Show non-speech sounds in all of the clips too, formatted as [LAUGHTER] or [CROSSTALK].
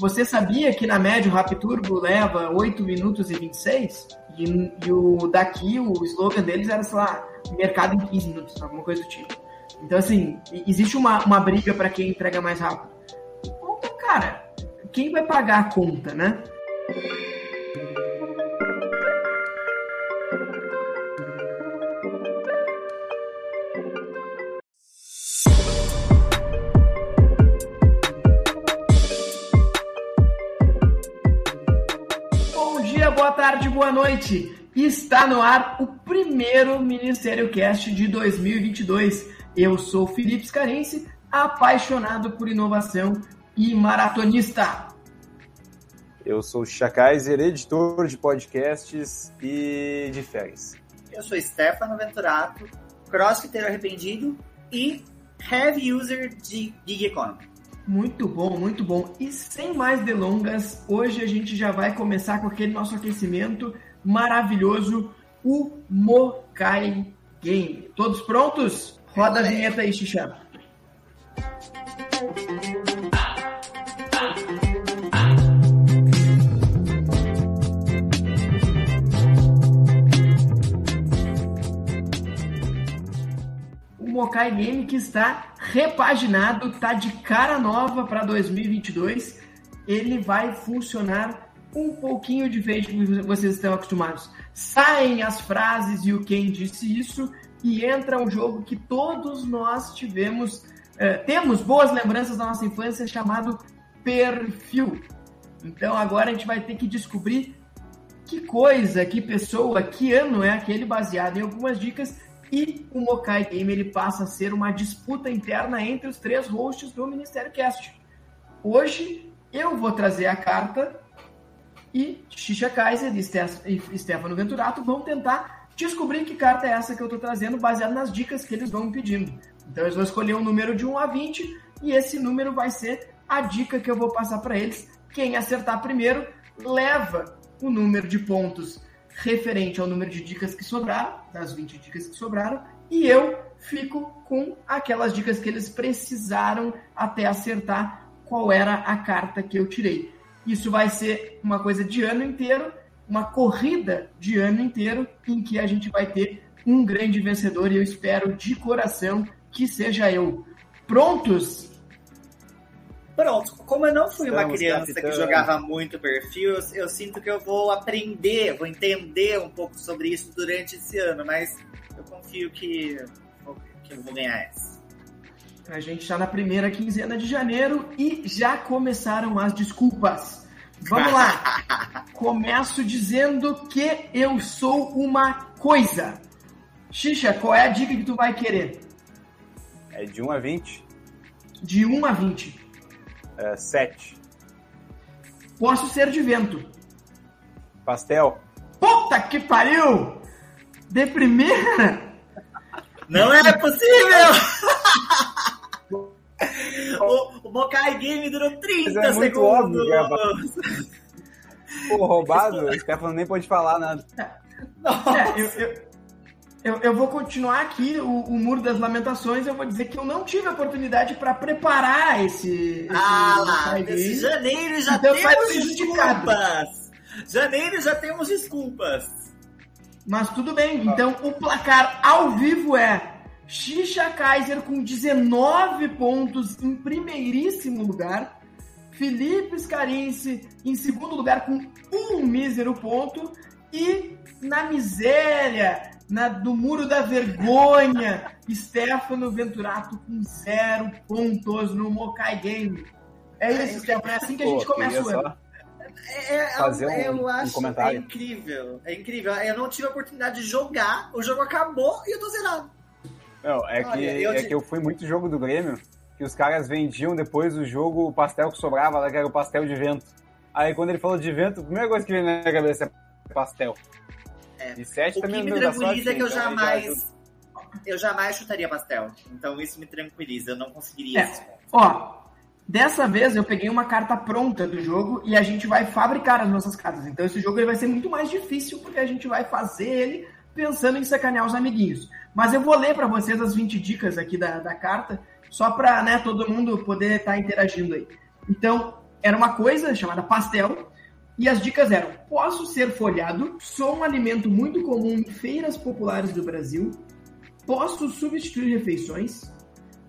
você sabia que na média o Rap Turbo leva 8 minutos e 26? E, e o daqui, o slogan deles era, sei lá, mercado em 15 minutos, alguma coisa do tipo. Então, assim, existe uma, uma briga para quem entrega mais rápido. Então, cara, quem vai pagar a conta, né? Noite. Está no ar o primeiro Ministério Cast de 2022. Eu sou Felipe Scarense, apaixonado por inovação e maratonista. Eu sou o Chakaiser, editor de podcasts e de férias. Eu sou Stefano Venturato, crossfiteiro arrependido e heavy user de Gig Economy. Muito bom, muito bom. E sem mais delongas, hoje a gente já vai começar com aquele nosso aquecimento maravilhoso, o Mokai Game. Todos prontos? Roda a vinheta aí, Xixá. O Mokai Game que está repaginado, está de cara nova para 2022. Ele vai funcionar um pouquinho diferente do que vocês estão acostumados. Saem as frases e o quem disse isso e entra um jogo que todos nós tivemos, eh, temos boas lembranças da nossa infância chamado Perfil. Então agora a gente vai ter que descobrir que coisa, que pessoa, que ano é aquele baseado em algumas dicas e o Mokai Game ele passa a ser uma disputa interna entre os três hosts do Ministério Cast. Hoje eu vou trazer a carta e Xixa Kaiser e Stefano Venturato vão tentar descobrir que carta é essa que eu estou trazendo, baseado nas dicas que eles vão me pedindo. Então eles vão escolher um número de 1 a 20 e esse número vai ser a dica que eu vou passar para eles. Quem acertar primeiro leva o número de pontos referente ao número de dicas que sobraram, das 20 dicas que sobraram, e eu fico com aquelas dicas que eles precisaram até acertar qual era a carta que eu tirei. Isso vai ser uma coisa de ano inteiro, uma corrida de ano inteiro, em que a gente vai ter um grande vencedor e eu espero de coração que seja eu. Prontos? Pronto, como eu não fui Estamos uma criança capitão. que jogava muito perfil, eu, eu sinto que eu vou aprender, vou entender um pouco sobre isso durante esse ano, mas eu confio que, que eu vou ganhar essa. A gente está na primeira quinzena de janeiro e já começaram as desculpas. Vamos lá! [LAUGHS] Começo dizendo que eu sou uma coisa. Xixa, qual é a dica que tu vai querer? É de 1 a 20, De 1 a 20. é 7. Posso ser de vento. Pastel, Puta que pariu! De primeira? Não é possível! [LAUGHS] o, o Mokai Game durou 30 Mas é muito segundos! óbvio que é pô, roubado, [LAUGHS] o Stefano nem pode falar nada. Nossa. É, eu, eu, eu, eu vou continuar aqui o, o Muro das Lamentações. Eu vou dizer que eu não tive a oportunidade para preparar esse. esse Ah lá, Mokai nesse Game. janeiro já Então temos desculpas! Janeiro já temos desculpas! Mas tudo bem. Então o placar ao vivo é Xixa Kaiser com 19 pontos em primeiríssimo lugar. Felipe Scarinci em segundo lugar com um mísero ponto. E na miséria, na, do muro da vergonha, Stefano Venturato com zero pontos no Mokai Game. É isso, Stefano. É assim que a gente Pô, começa o ano. É, é, Fazer um- eu um acho comentário. é incrível. É incrível. Eu não tive a oportunidade de jogar, o jogo acabou e eu tô zerado. Não, é, Olha, que, eu é te- que eu fui muito jogo do Grêmio, que os caras vendiam depois do jogo o pastel que sobrava lá, que era o pastel de vento. Aí quando ele falou de vento, a primeira coisa que veio na minha cabeça é pastel. É. E 7 O também que me é tranquiliza é que eu então jamais. Eu jamais chutaria pastel. Então isso me tranquiliza. Eu não conseguiria É. pontos. Ó, dessa vez eu peguei uma carta pronta do jogo e a gente vai fabricar as nossas cartas. Então esse jogo ele vai ser muito mais difícil porque a gente vai fazer ele pensando em sacanear os amiguinhos. Mas eu vou ler para vocês as 20 dicas aqui da, da carta, só para né, todo mundo poder estar interagindo aí. Então, era uma coisa chamada pastel, e as dicas eram: posso ser folhado, sou um alimento muito comum em feiras populares do Brasil, posso substituir refeições.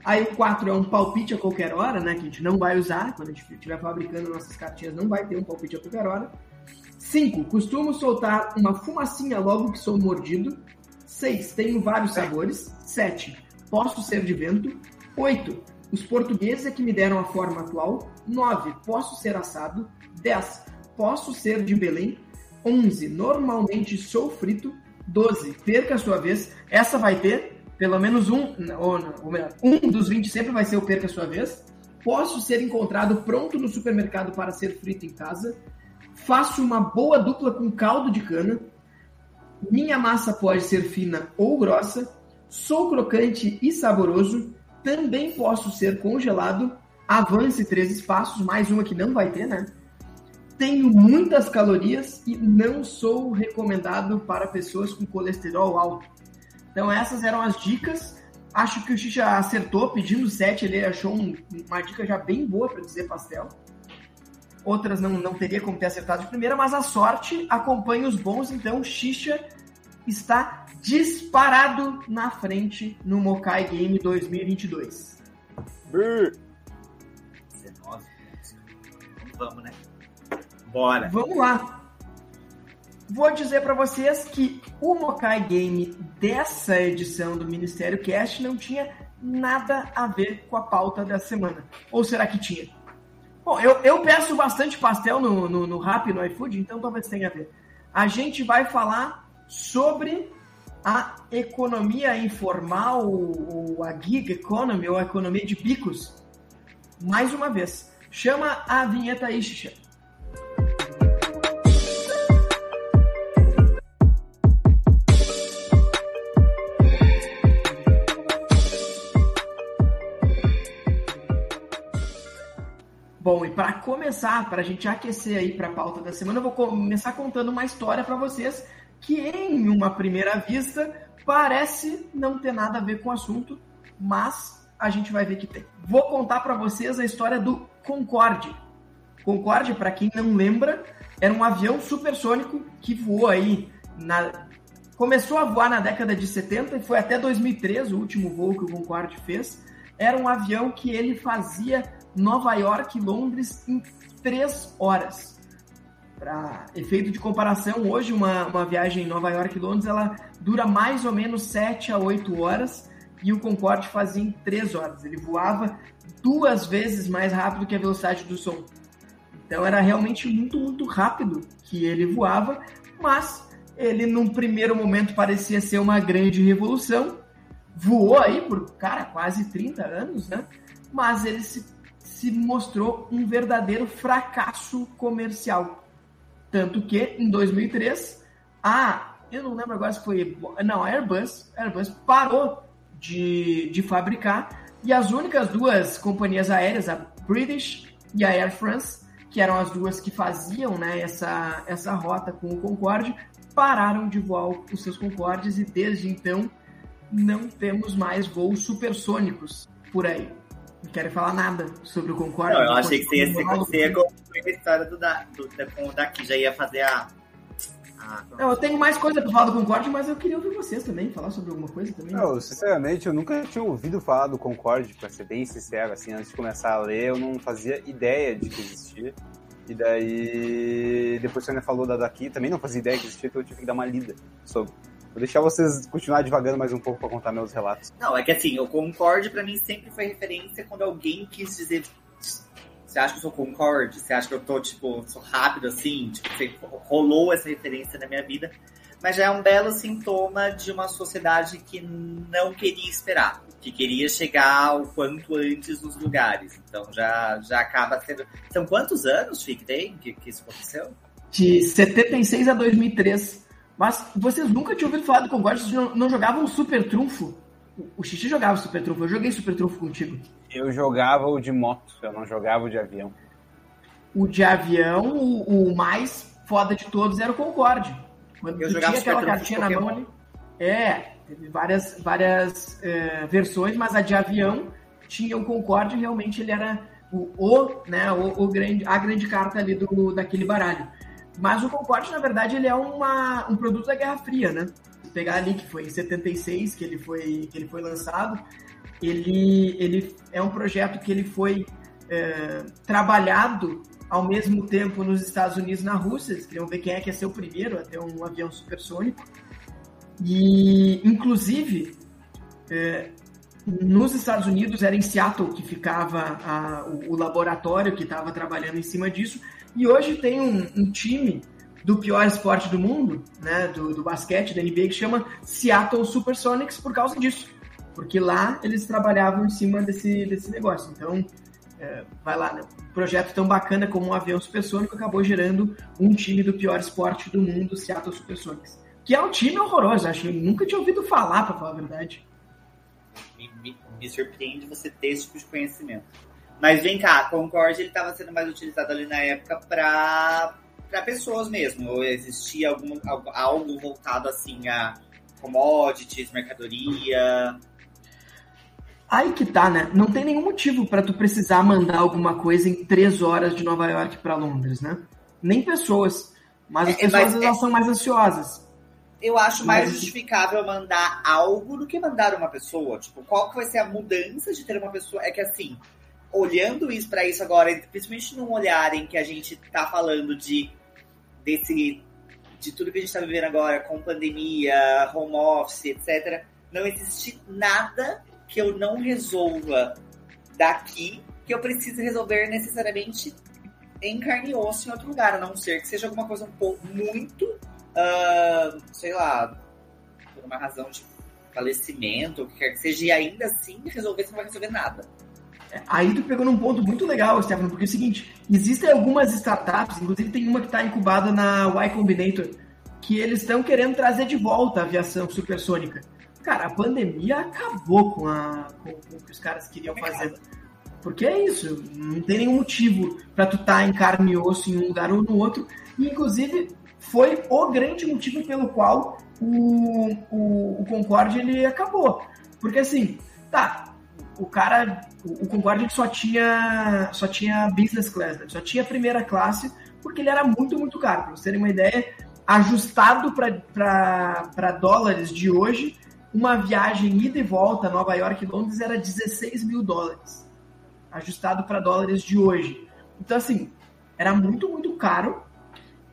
Aí o 4 é um palpite a qualquer hora, né? Que a gente não vai usar. Quando a gente estiver fabricando nossas cartinhas, não vai ter um palpite a qualquer hora. 5. Costumo soltar uma fumacinha logo que sou mordido. 6. Tenho vários sabores. 7. Posso ser de vento. 8. Os portugueses é que me deram a forma atual. 9. Posso ser assado. 10. Posso ser de Belém. 11. Normalmente sou frito. 12. Perca a sua vez. Essa vai ter pelo menos um, ou, ou melhor, um dos 20 sempre vai ser o perca a sua vez. Posso ser encontrado pronto no supermercado para ser frito em casa. Faço uma boa dupla com caldo de cana. Minha massa pode ser fina ou grossa. Sou crocante e saboroso. Também posso ser congelado. Avance três espaços, mais uma que não vai ter, né? Tenho muitas calorias e não sou recomendado para pessoas com colesterol alto. Então essas eram as dicas. Acho que o Xixa acertou pedindo 7, ele achou um, uma dica já bem boa para dizer pastel. Outras não, não teria como ter acertado de primeira, mas a sorte acompanha os bons, então Xixa está disparado na frente no Mokai Game 2022. 19. Vamos, né? Bora. Vamos lá. Vou dizer para vocês que o Mokai Game dessa edição do Ministério Cast não tinha nada a ver com a pauta da semana. Ou será que tinha? Bom, eu, eu peço bastante pastel no, no, no Rap no iFood, então talvez tenha a ver. A gente vai falar sobre a economia informal, ou a gig economy, ou a economia de bicos. Mais uma vez. Chama a vinheta aí. Bom, e para começar, para a gente aquecer aí para a pauta da semana, eu vou começar contando uma história para vocês que, em uma primeira vista, parece não ter nada a ver com o assunto, mas a gente vai ver que tem. Vou contar para vocês a história do Concorde. Concorde, para quem não lembra, era um avião supersônico que voou aí na começou a voar na década de 70 e foi até 2003 o último voo que o Concorde fez. Era um avião que ele fazia Nova York e Londres em três horas. Para efeito de comparação, hoje uma, uma viagem em Nova York e Londres ela dura mais ou menos 7 a 8 horas e o Concorde fazia em 3 horas. Ele voava duas vezes mais rápido que a velocidade do som. Então era realmente muito, muito rápido que ele voava, mas ele num primeiro momento parecia ser uma grande revolução. Voou aí por, cara, quase 30 anos, né? Mas ele se se mostrou um verdadeiro fracasso comercial. Tanto que, em 2003, a. Eu não lembro agora se foi. Não, a Airbus, a Airbus parou de, de fabricar e as únicas duas companhias aéreas, a British e a Air France, que eram as duas que faziam né, essa, essa rota com o Concorde, pararam de voar os seus Concordes e desde então não temos mais voos supersônicos por aí não querem falar nada sobre o Concorde. Não, eu achei que você ia, ser, você ia a história do, da, do, do daqui, já ia fazer a. a... Não, eu tenho mais coisa pra falar do Concorde, mas eu queria ouvir vocês também, falar sobre alguma coisa também. Não, sinceramente, eu nunca tinha ouvido falar do Concorde, pra ser bem sincero, assim, antes de começar a ler, eu não fazia ideia de que existia. E daí, depois que você falou da daqui, também não fazia ideia que existia, então eu tive que dar uma lida sobre. Vou deixar vocês continuar devagando mais um pouco para contar meus relatos. Não, é que assim, o Concorde para mim sempre foi referência quando alguém quis dizer. Você acha que eu sou Concorde? Você acha que eu tô, tipo, sou rápido assim? Tipo, rolou essa referência na minha vida. Mas já é um belo sintoma de uma sociedade que não queria esperar, que queria chegar o quanto antes nos lugares. Então já, já acaba sendo. São quantos anos, Fique, tem que, que isso aconteceu? De 76 a 2003. Mas vocês nunca tinham ouvido falar do Concorde? Vocês não, não jogavam Super Trunfo? O Xixi jogava Super Trunfo. Eu joguei Super Trunfo contigo. Eu jogava o de moto, eu não jogava o de avião. O de avião, o, o mais foda de todos era o Concorde. Quando eu tu tinha aquela cartinha na mão ali. É, teve várias, várias é, versões, mas a de avião tinha o Concorde realmente ele era o, o né, o, o, grande, a grande carta ali do, daquele baralho. Mas o Concorde, na verdade, ele é uma, um produto da Guerra Fria, né? Pegar ali que foi em 76 que ele foi, que ele foi lançado, ele, ele é um projeto que ele foi é, trabalhado ao mesmo tempo nos Estados Unidos e na Rússia. Eles queriam ver quem é que ia ser o primeiro a ter um avião supersônico. E, inclusive, é, nos Estados Unidos era em Seattle que ficava a, o, o, laboratório que estava trabalhando em cima disso. E hoje tem um, um time do pior esporte do mundo, né, do, do, basquete, da NBA, que chama Seattle Supersonics por causa disso. Porque lá eles trabalhavam em cima desse, desse negócio. Então, é, vai lá, né? um projeto tão bacana como um avião supersônico acabou gerando um time do pior esporte do mundo, Seattle Supersonics. Que é um time horroroso, acho que eu nunca tinha ouvido falar, para falar a verdade. Me, me, me, surpreende você ter esse tipo de conhecimento. Mas vem cá, Concorde ele estava sendo mais utilizado ali na época para para pessoas mesmo. Ou existia algum, algo voltado assim a commodities, mercadoria? Aí que tá, né? Não tem nenhum motivo para tu precisar mandar alguma coisa em três horas de Nova York para Londres, né? Nem pessoas. Mas as é, pessoas mas, é... são mais ansiosas. Eu acho mais mas... justificável mandar algo do que mandar uma pessoa. Tipo, qual que vai ser a mudança de ter uma pessoa? É que assim, olhando isso para isso agora, principalmente num olhar em que a gente tá falando de desse de tudo que a gente está vivendo agora com pandemia, home office, etc. Não existe nada que eu não resolva daqui que eu precise resolver necessariamente em carne e osso em outro lugar, a não ser que seja alguma coisa um pouco muito, uh, sei lá, por uma razão de falecimento, o que quer que seja, e ainda assim resolver, você não vai resolver nada. Aí tu pegou num ponto muito legal, Stefano, porque é o seguinte, existem algumas startups, inclusive tem uma que está incubada na Y Combinator, que eles estão querendo trazer de volta a aviação supersônica. Cara, a pandemia acabou com, a, com, com o que os caras queriam fazer. Porque é isso, não tem nenhum motivo para tu estar tá em carne e osso em um lugar ou no outro. E, inclusive, foi o grande motivo pelo qual o, o, o Concorde ele acabou. Porque assim, tá, o cara, o, Concorde só tinha, só tinha business class, né? só tinha primeira classe, porque ele era muito, muito caro. Pra vocês terem uma ideia, ajustado para dólares de hoje, uma viagem ida e volta Nova York e Londres era 16 mil dólares, ajustado para dólares de hoje. Então, assim, era muito, muito caro.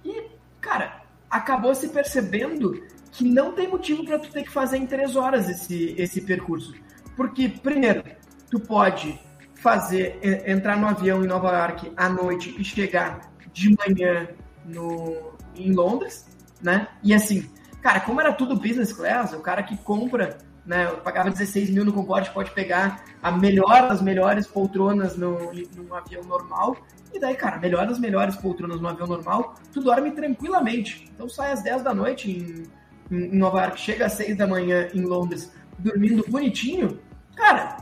E, cara, acabou se percebendo que não tem motivo para tu ter que fazer em três horas esse, esse percurso. Porque, primeiro, tu pode fazer, entrar no avião em Nova York à noite e chegar de manhã no, em Londres, né? E assim, Cara, como era tudo business class, o cara que compra, né, pagava 16 mil no Concorde, pode pegar a melhor das melhores poltronas no, num avião normal. E daí, cara, melhor das melhores poltronas no avião normal, tu dorme tranquilamente. Então sai às 10 da noite em, em Nova York, chega às 6 da manhã em Londres, dormindo bonitinho. Cara,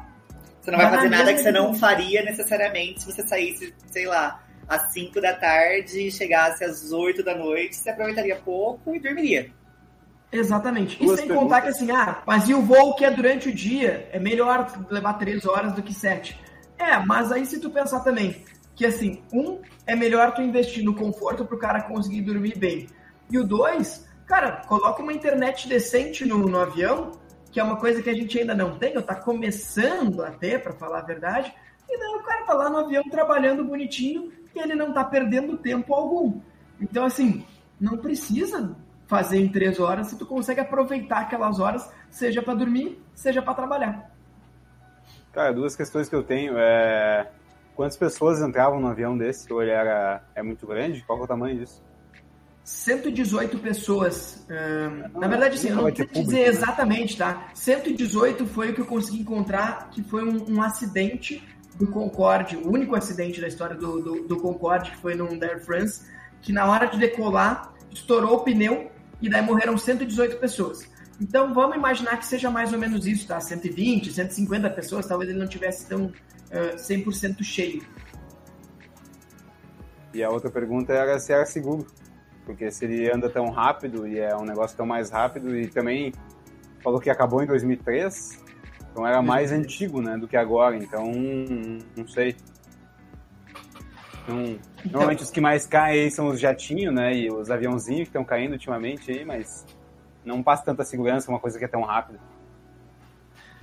você não vai fazer nada que você não faria necessariamente se você saísse, sei lá, às 5 da tarde e chegasse às 8 da noite, você aproveitaria pouco e dormiria. Exatamente. Duas e sem perguntas. contar que assim, ah, mas e o voo que é durante o dia? É melhor levar três horas do que sete. É, mas aí se tu pensar também que assim, um, é melhor tu investir no conforto para o cara conseguir dormir bem. E o dois, cara, coloca uma internet decente no, no avião, que é uma coisa que a gente ainda não tem, ou tá começando a ter, para falar a verdade, e daí o cara tá lá no avião trabalhando bonitinho e ele não tá perdendo tempo algum. Então, assim, não precisa fazer em três horas se tu consegue aproveitar aquelas horas, seja para dormir, seja para trabalhar. Cara, duas questões que eu tenho é quantas pessoas entravam no avião desse? Ou ele era é muito grande? Qual é o tamanho disso? 118 pessoas. na verdade, assim, eu não sei dizer né? exatamente, tá? 118 foi o que eu consegui encontrar, que foi um, um acidente do Concorde, o único acidente da história do, do, do Concorde, que foi no Air France, que na hora de decolar, estourou o pneu e daí morreram 118 pessoas. Então vamos imaginar que seja mais ou menos isso, tá? 120, 150 pessoas, talvez ele não tivesse tão uh, eh, 100% cheio. E a outra pergunta era se era seguro, porque se ele anda tão rápido e é um negócio tão mais rápido e também falou que acabou em 2003, então era mais uhum. antigo, né, do que agora, então não sei. Não, então, normalmente os que mais caem são os jatinhos, né? E os aviãozinhos que estão caindo ultimamente aí, mas não passa tanta segurança, uma coisa que é tão rápida.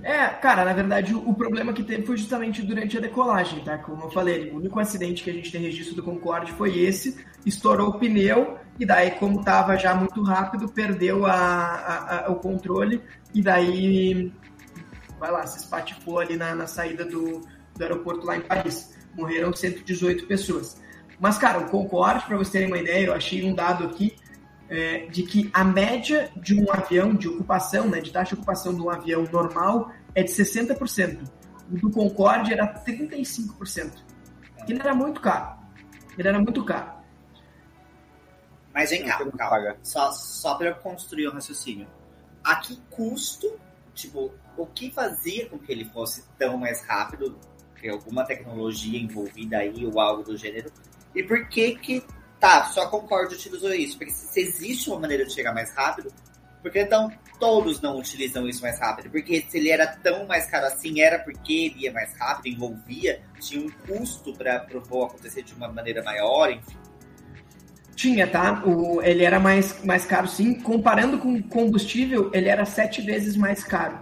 É, cara, na verdade o problema que teve foi justamente durante a decolagem, tá? Como eu falei, o único acidente que a gente tem registro do Concorde foi esse, estourou o pneu e daí, como tava já muito rápido, perdeu a, a, a, o controle e daí, vai lá, se espatifou ali na, na saída do, do aeroporto lá em Paris. Morreram 118 pessoas. Mas, cara, o Concorde, para vocês terem uma ideia, eu achei um dado aqui, é, de que a média de um avião de ocupação, né, de taxa de ocupação de um avião normal é de 60%. O do Concorde era 35%. Ele era muito caro. Ele era muito caro. Mas vem cá, calma. Só, só para construir o um raciocínio. A que custo, tipo, o que fazia com que ele fosse tão mais rápido? Alguma tecnologia envolvida aí ou algo do gênero? E por que que Tá, só concordo utilizou isso. Porque se existe uma maneira de chegar mais rápido, porque então todos não utilizam isso mais rápido? Porque se ele era tão mais caro assim, era porque ele ia mais rápido, envolvia, tinha um custo para o voo acontecer de uma maneira maior, enfim. Tinha, tá? O, ele era mais, mais caro sim. Comparando com combustível, ele era sete vezes mais caro.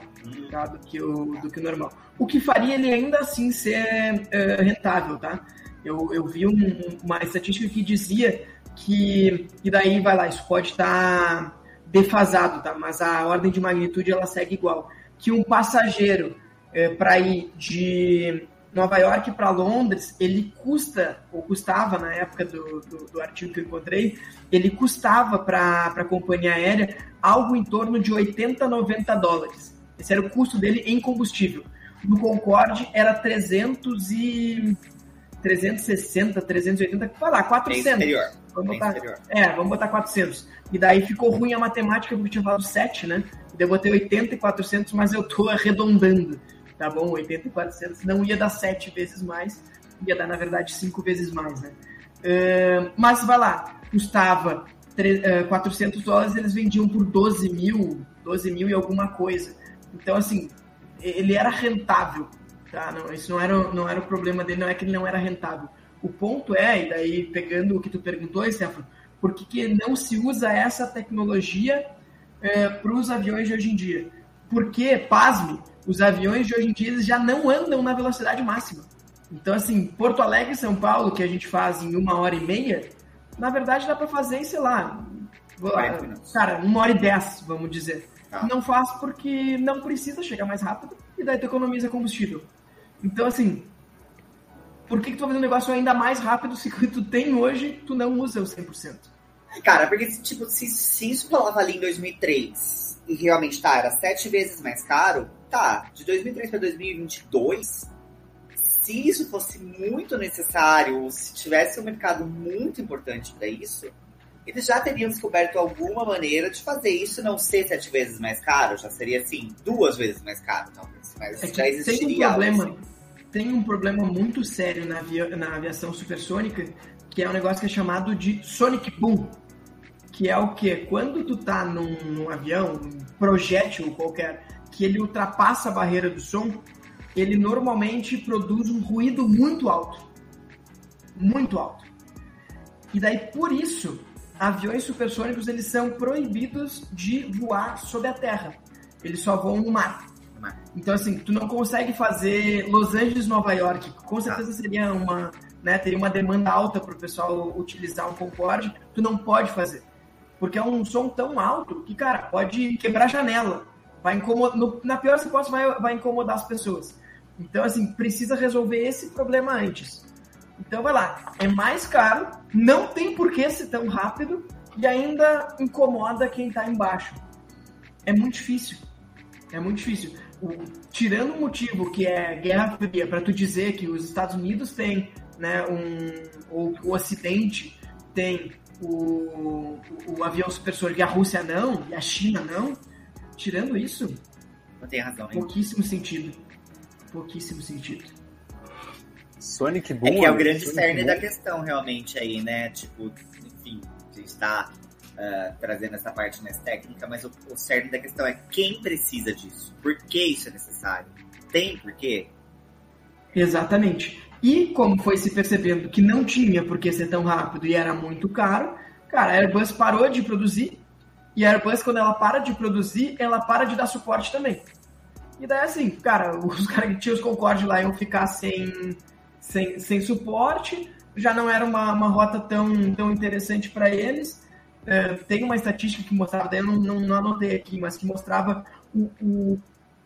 Tá? do, que o, do que o normal. O que faria ele ainda assim ser uh, rentável, tá? Eu, eu vi um, uma estatística que dizia que, e daí vai lá, isso pode estar tá defasado, tá? Mas a ordem de magnitude ela segue igual. Que um passageiro é, para ir de Nova York para Londres, ele custa, ou custava na época do, do, do artigo que eu encontrei, ele custava para a companhia aérea algo em torno de 80, 90 dólares. Esse era o custo dele em combustível. No Concorde era 300 e 360, 380, vai lá, 400. É. Vamos botar, é, vamos botar 400. E daí ficou ruim a matemática, porque eu tinha falado 7, né? Daí eu botei 80 e 400, mas eu tô arredondando, tá bom? 80 e 400 não ia dar 7 vezes mais, ia dar, na verdade, 5 vezes mais, né? Uh, mas vai lá, custava 3, uh, 400 dólares, eles vendiam por 12 mil, 12 mil e alguma coisa. Então, assim, ele era rentável Tá? Não, isso não era, não era o problema dele, não é que ele não era rentável. O ponto é, e daí pegando o que tu perguntou, Stefano, por que, que não se usa essa tecnologia é, para os aviões de hoje em dia? Porque, pasme, os aviões de hoje em dia já não andam na velocidade máxima. Então, assim, Porto Alegre e São Paulo, que a gente faz em uma hora e meia, na verdade dá para fazer sei lá, cara, uma hora e dez, vamos dizer. Ah. Não faz porque não precisa chegar mais rápido e daí tu economiza combustível. Então, assim, por que, que tu vai fazer um negócio ainda mais rápido se [LAUGHS] que tu tem hoje, tu não usa o 100%? Cara, porque, tipo, se, se isso falava ali em 2003 e realmente, tá, era sete vezes mais caro, tá, de 2003 para 2022, se isso fosse muito necessário, se tivesse um mercado muito importante para isso, eles já teriam descoberto alguma maneira de fazer isso não ser sete vezes mais caro, já seria assim, duas vezes mais caro, talvez. Mas é já existiria. Tem um problema, assim. tem um problema muito sério na, avia, na aviação supersônica, que é um negócio que é chamado de Sonic Boom. Que é o que? Quando tu tá num, num avião, um projétil qualquer, que ele ultrapassa a barreira do som, ele normalmente produz um ruído muito alto. Muito alto. E daí, por isso, aviões supersônicos eles são proibidos de voar sob a terra. Eles só voam no mar. Então, assim, tu não consegue fazer Los Angeles, Nova York, com certeza seria uma, né, teria uma demanda alta para o pessoal utilizar um Concorde, tu não pode fazer. Porque é um som tão alto que, cara, pode quebrar a janela. Vai incomodar, no, na pior hipótese, vai, vai incomodar as pessoas. Então, assim, precisa resolver esse problema antes. Então vai lá, é mais caro, não tem por que ser tão rápido e ainda incomoda quem está embaixo. É muito difícil. É muito difícil. O, tirando o motivo que é Guerra Fria, para tu dizer que os Estados Unidos têm, né, um, ou o Ocidente tem o, o, o avião supersônico e a Rússia não, e a China não, tirando isso, não tem razão, pouquíssimo sentido. Pouquíssimo sentido. Sonic Boom. É que é o grande Sonic cerne Boom. da questão, realmente, aí, né? Tipo, enfim, a gente está uh, trazendo essa parte mais técnica, mas o, o cerne da questão é quem precisa disso? Por que isso é necessário? Tem por quê? Exatamente. E como foi se percebendo que não tinha por que ser tão rápido e era muito caro, cara, a Airbus parou de produzir. E a Airbus, quando ela para de produzir, ela para de dar suporte também. E daí, assim, cara, [LAUGHS] os caras que tinham os Concorde lá iam ficar sem, sem, sem suporte, já não era uma, uma rota tão, tão interessante para eles. É, tem uma estatística que mostrava, daí eu não, não, não anotei aqui, mas que mostrava o, o,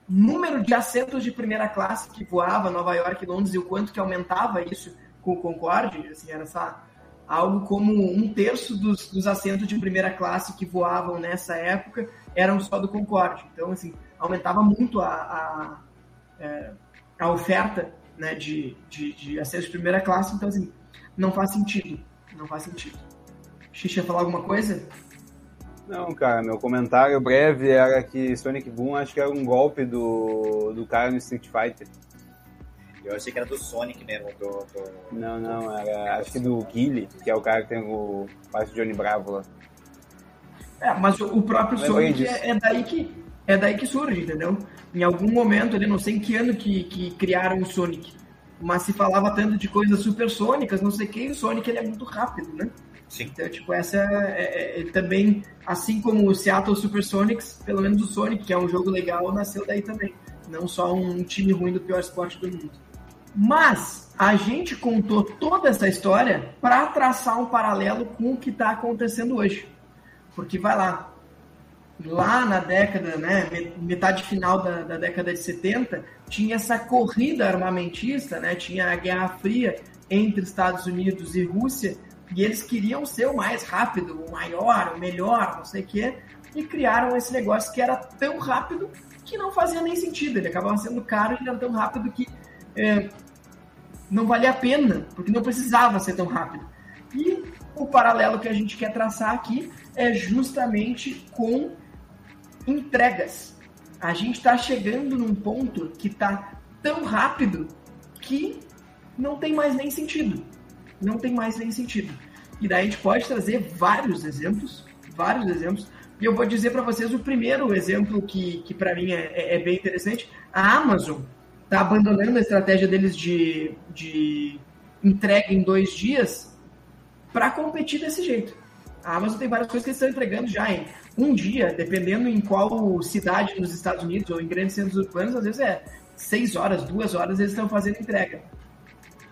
número de assentos de primeira classe que voava Nova York e Londres e o quanto que aumentava isso com o Concorde, assim, era algo como um terço dos, dos assentos de primeira classe que voavam nessa época eram só do Concorde. Então, assim, aumentava muito a, a, é, a oferta né, de, de, de assentos de primeira classe. Então, assim, não faz sentido. Não faz sentido. Xixi, falar alguma coisa? Não, cara, meu comentário breve era que Sonic Boom acho que era um golpe do, do cara no Street Fighter. Eu achei que era do Sonic mesmo. Do, do... Não, não, era acho que do Guile, que é o cara que tem o faz Johnny Bravo lá. É, mas o próprio Sonic é, é, daí que é daí que surge, entendeu? Em algum momento, ali, não sei em que ano que, que criaram o Sonic, mas se falava tanto de coisas supersônicas, não sei o que, e o Sonic ele é muito rápido, né? Sim. Então, tipo, essa é, é, é, também, assim como o Seattle Supersonics, pelo menos o Sonic, que é um jogo legal, nasceu daí também. Não só um time ruim do pior esporte do mundo. Mas a gente contou toda essa história para traçar um paralelo com o que está acontecendo hoje. Porque vai lá, lá na década, né, metade final da, da, década de 70, tinha essa corrida armamentista, né, tinha a Guerra Fria entre Estados Unidos e Rússia, e eles queriam ser o mais rápido, o maior, o melhor, não sei o quê, e criaram esse negócio que era tão rápido que não fazia nem sentido. Ele acabava sendo caro e era tão rápido que é, não valia a pena, porque não precisava ser tão rápido. E o paralelo que a gente quer traçar aqui é justamente com entregas. A gente está chegando num ponto que está tão rápido que não tem mais nem sentido não tem mais nem sentido. E daí a gente pode trazer vários exemplos, vários exemplos. E eu vou dizer para vocês o primeiro exemplo que, que para mim é, é, é, bem interessante. A Amazon está abandonando a estratégia deles de, de entrega em dois dias para competir desse jeito. A Amazon tem várias coisas que eles estão entregando já em um dia, dependendo em qual cidade nos Estados Unidos ou em grandes centros urbanos, às vezes é seis horas, duas horas eles estão fazendo entrega.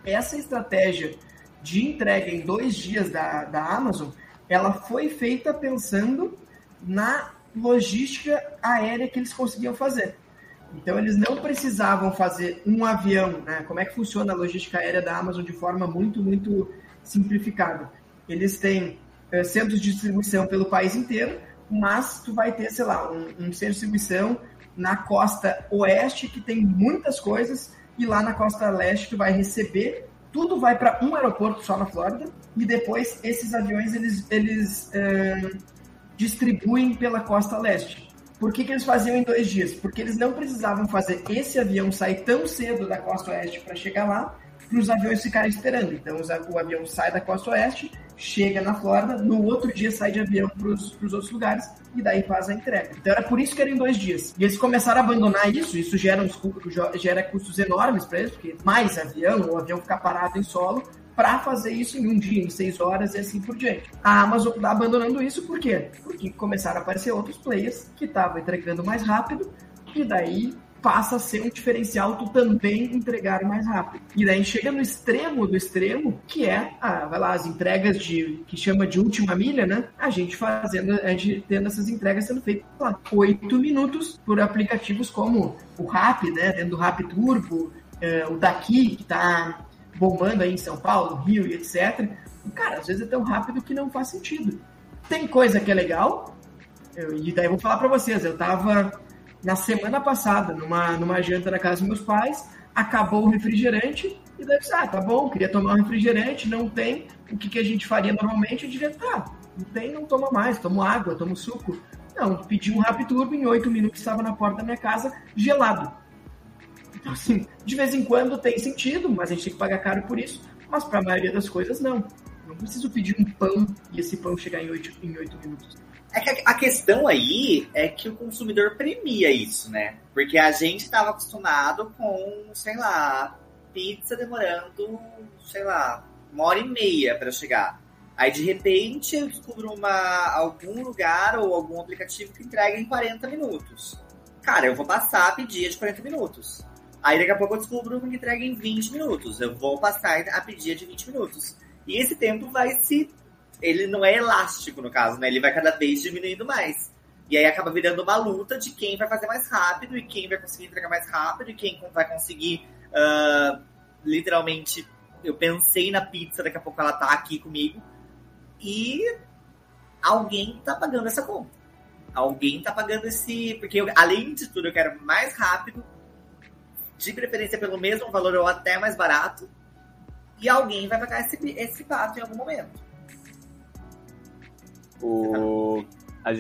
Essa estratégia de entrega em dois dias da, da Amazon, ela foi feita pensando na logística aérea que eles conseguiam fazer. Então, eles não precisavam fazer um avião, né? Como é que funciona a logística aérea da Amazon de forma muito, muito simplificada. Eles têm é, centros de distribuição pelo país inteiro, mas tu vai ter, sei lá, um, um centro de distribuição na costa oeste que tem muitas coisas e lá na costa leste tu vai receber tudo vai para um aeroporto só na Flórida e depois esses aviões eles, eles é, distribuem pela costa leste. Por que, que eles faziam em dois dias? Porque eles não precisavam fazer esse avião sair tão cedo da costa oeste para chegar lá para os aviões ficarem esperando. Então o avião sai da costa oeste, chega na Flórida, no outro dia sai de avião para os outros lugares e daí faz a entrega. Então era por isso que era em dois dias. E eles começaram a abandonar isso, isso gera, uns, gera custos enormes para eles, porque mais avião, o avião ficar parado em solo, para fazer isso em um dia, em seis horas e assim por diante. A Amazon está abandonando isso por quê? Porque começaram a aparecer outros players que estavam entregando mais rápido e daí passa a ser um diferencial tu também entregar mais rápido. E daí chega no extremo do extremo, que é, ah, vai lá, as entregas de que chama de última milha, né? A gente fazendo, a gente tendo essas entregas sendo feitas lá, oito minutos por aplicativos como o Rap, né? Dentro do Rap Turbo, é, o Daqui, que tá bombando aí em São Paulo, Rio e etc. Cara, às vezes é tão rápido que não faz sentido. Tem coisa que é legal, eu, e daí eu vou falar para vocês, eu tava na semana passada, numa, numa janta na casa dos meus pais, acabou o refrigerante e daí disse, ah, tá bom, queria tomar um refrigerante, não tem, o que, que a gente faria normalmente? Eu diria, tá, não tem, não toma mais, tomo água, tomo suco. Não, pedi um Rapturbo, em oito minutos estava na porta da minha casa, gelado. Então, assim, de vez em quando tem sentido, mas a gente tem que pagar caro por isso, mas para a maioria das coisas, não. Não preciso pedir um pão e esse pão chegar em oito, em oito minutos. É que a questão aí é que o consumidor premia isso, né? Porque a gente estava acostumado com, sei lá, pizza demorando, sei lá, uma hora e meia para chegar. Aí de repente eu descubro uma, algum lugar ou algum aplicativo que entrega em 40 minutos. Cara, eu vou passar a pedir de 40 minutos. Aí daqui a pouco eu descubro que entrega em 20 minutos. Eu vou passar a pedir de 20 minutos. E esse tempo vai se. Ele não é elástico, no caso, né? Ele vai cada vez diminuindo mais. E aí acaba virando uma luta de quem vai fazer mais rápido e quem vai conseguir entregar mais rápido e quem vai conseguir uh, literalmente. Eu pensei na pizza, daqui a pouco ela tá aqui comigo. E alguém tá pagando essa conta. Alguém tá pagando esse. Porque eu, além de tudo, eu quero mais rápido, de preferência pelo mesmo valor ou até mais barato. E alguém vai pagar esse, esse pato em algum momento. O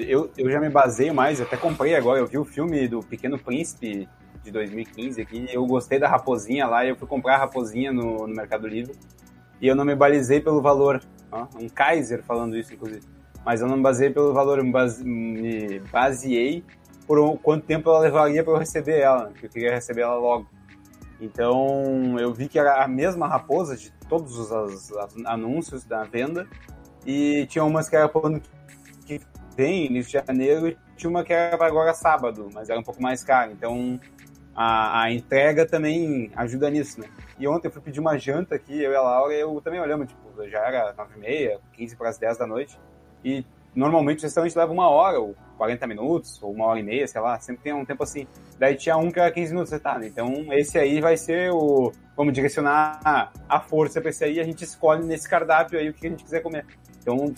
eu, eu já me baseio mais, até comprei agora, eu vi o filme do Pequeno Príncipe de 2015 aqui, eu gostei da raposinha lá, eu fui comprar a raposinha no, no Mercado Livre, e eu não me balizei pelo valor, ó, um Kaiser falando isso, inclusive, mas eu não me baseei pelo valor, eu me, base, me baseei por quanto tempo ela levaria para eu receber ela, que eu queria receber ela logo. Então eu vi que era a mesma raposa de todos os, os anúncios da venda, e tinha umas que era por ano vem, início de janeiro, e tinha uma que era agora sábado, mas era um pouco mais cara. Então a, a, entrega também ajuda nisso, né? E ontem eu fui pedir uma janta aqui, eu e a Laura, e eu também olhamos, tipo, já era 9h30, 15 para as 10 da noite, e normalmente o restaurante leva uma hora, ou 40 minutos, ou uma hora e meia, sei lá, sempre tem um tempo assim. Daí tinha um que era 15 minutos, tá? Então esse aí vai ser o. Vamos direcionar a força para esse aí, a gente escolhe nesse cardápio aí o que a gente quiser comer. Então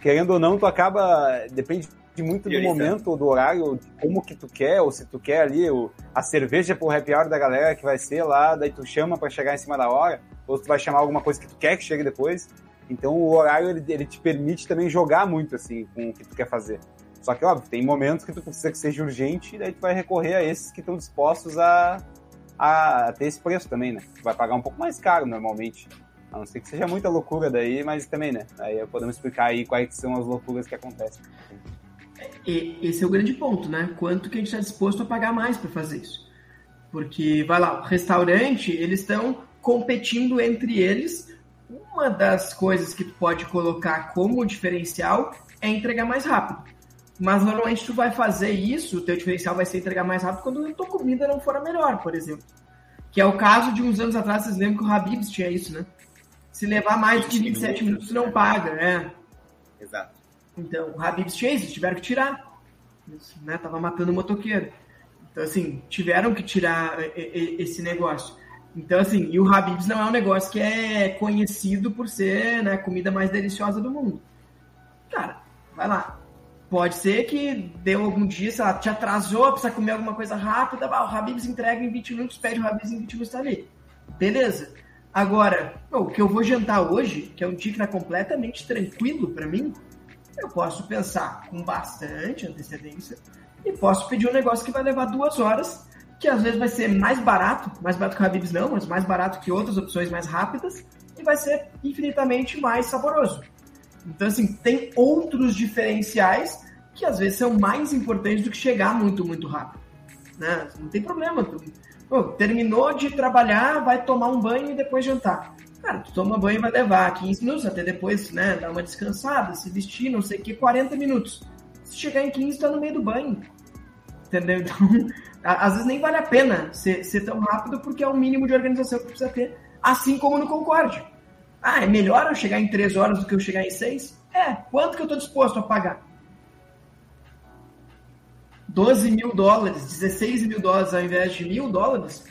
querendo ou não, tu acaba. Depende muito do momento, do horário, de como que tu quer, ou se tu quer ali o, a cerveja pro happy hour da galera que vai ser lá, daí tu chama para chegar em cima da hora, ou tu vai chamar alguma coisa que tu quer que chegue depois. Então o horário ele, ele te permite também jogar muito assim com o que tu quer fazer. Só que, óbvio, tem momentos que tu precisa que seja urgente, e daí tu vai recorrer a esses que estão dispostos a, a ter esse preço também, né? Tu vai pagar um pouco mais caro normalmente. A não ser que seja muita loucura daí, mas também, né? Aí podemos explicar aí quais são as loucuras que acontecem. E, esse é o grande ponto, né? Quanto que a gente está disposto a pagar mais para fazer isso? Porque, vai lá, o restaurante, eles estão competindo entre eles. Uma das coisas que tu pode colocar como diferencial é entregar mais rápido. Mas normalmente tu vai fazer isso, o teu diferencial vai ser entregar mais rápido quando a tua comida não for a melhor, por exemplo. Que é o caso de uns anos atrás, vocês lembram que o Habib's tinha isso, né? Se levar mais de 27 minutos, não paga, né? Exato. Então, o Habib's Chase tiveram que tirar. Isso, né? Tava matando o motoqueiro. Então, assim, tiveram que tirar esse negócio. Então, assim, e o Habib's não é um negócio que é conhecido por ser né, a comida mais deliciosa do mundo. Cara, vai lá. Pode ser que deu algum dia, sei lá, te atrasou, precisa comer alguma coisa rápida, o Habib's entrega em 20 minutos, pede o Habib's em 20 minutos, tá ali. Beleza. Agora, o que eu vou jantar hoje, que é um tá completamente tranquilo para mim, eu posso pensar com bastante antecedência e posso pedir um negócio que vai levar duas horas, que às vezes vai ser mais barato, mais barato que o Habib's não, mas mais barato que outras opções mais rápidas e vai ser infinitamente mais saboroso. Então, assim, tem outros diferenciais que às vezes são mais importantes do que chegar muito, muito rápido. Né? Não tem problema. Tu Terminou de trabalhar, vai tomar um banho e depois jantar. Cara, tu toma banho vai levar 15 minutos, até depois, né, dar uma descansada, se vestir, não sei o que, 40 minutos. Se chegar em 15, tá no meio do banho. Entendeu? Então, [LAUGHS] às vezes nem vale a pena ser, ser tão rápido porque é o mínimo de organização que precisa ter, assim como no Concorde. Ah, é melhor eu chegar em 3 horas do que eu chegar em 6? É, quanto que eu tô disposto a pagar? 12 mil dólares, 16 mil dólares ao invés de mil dólares,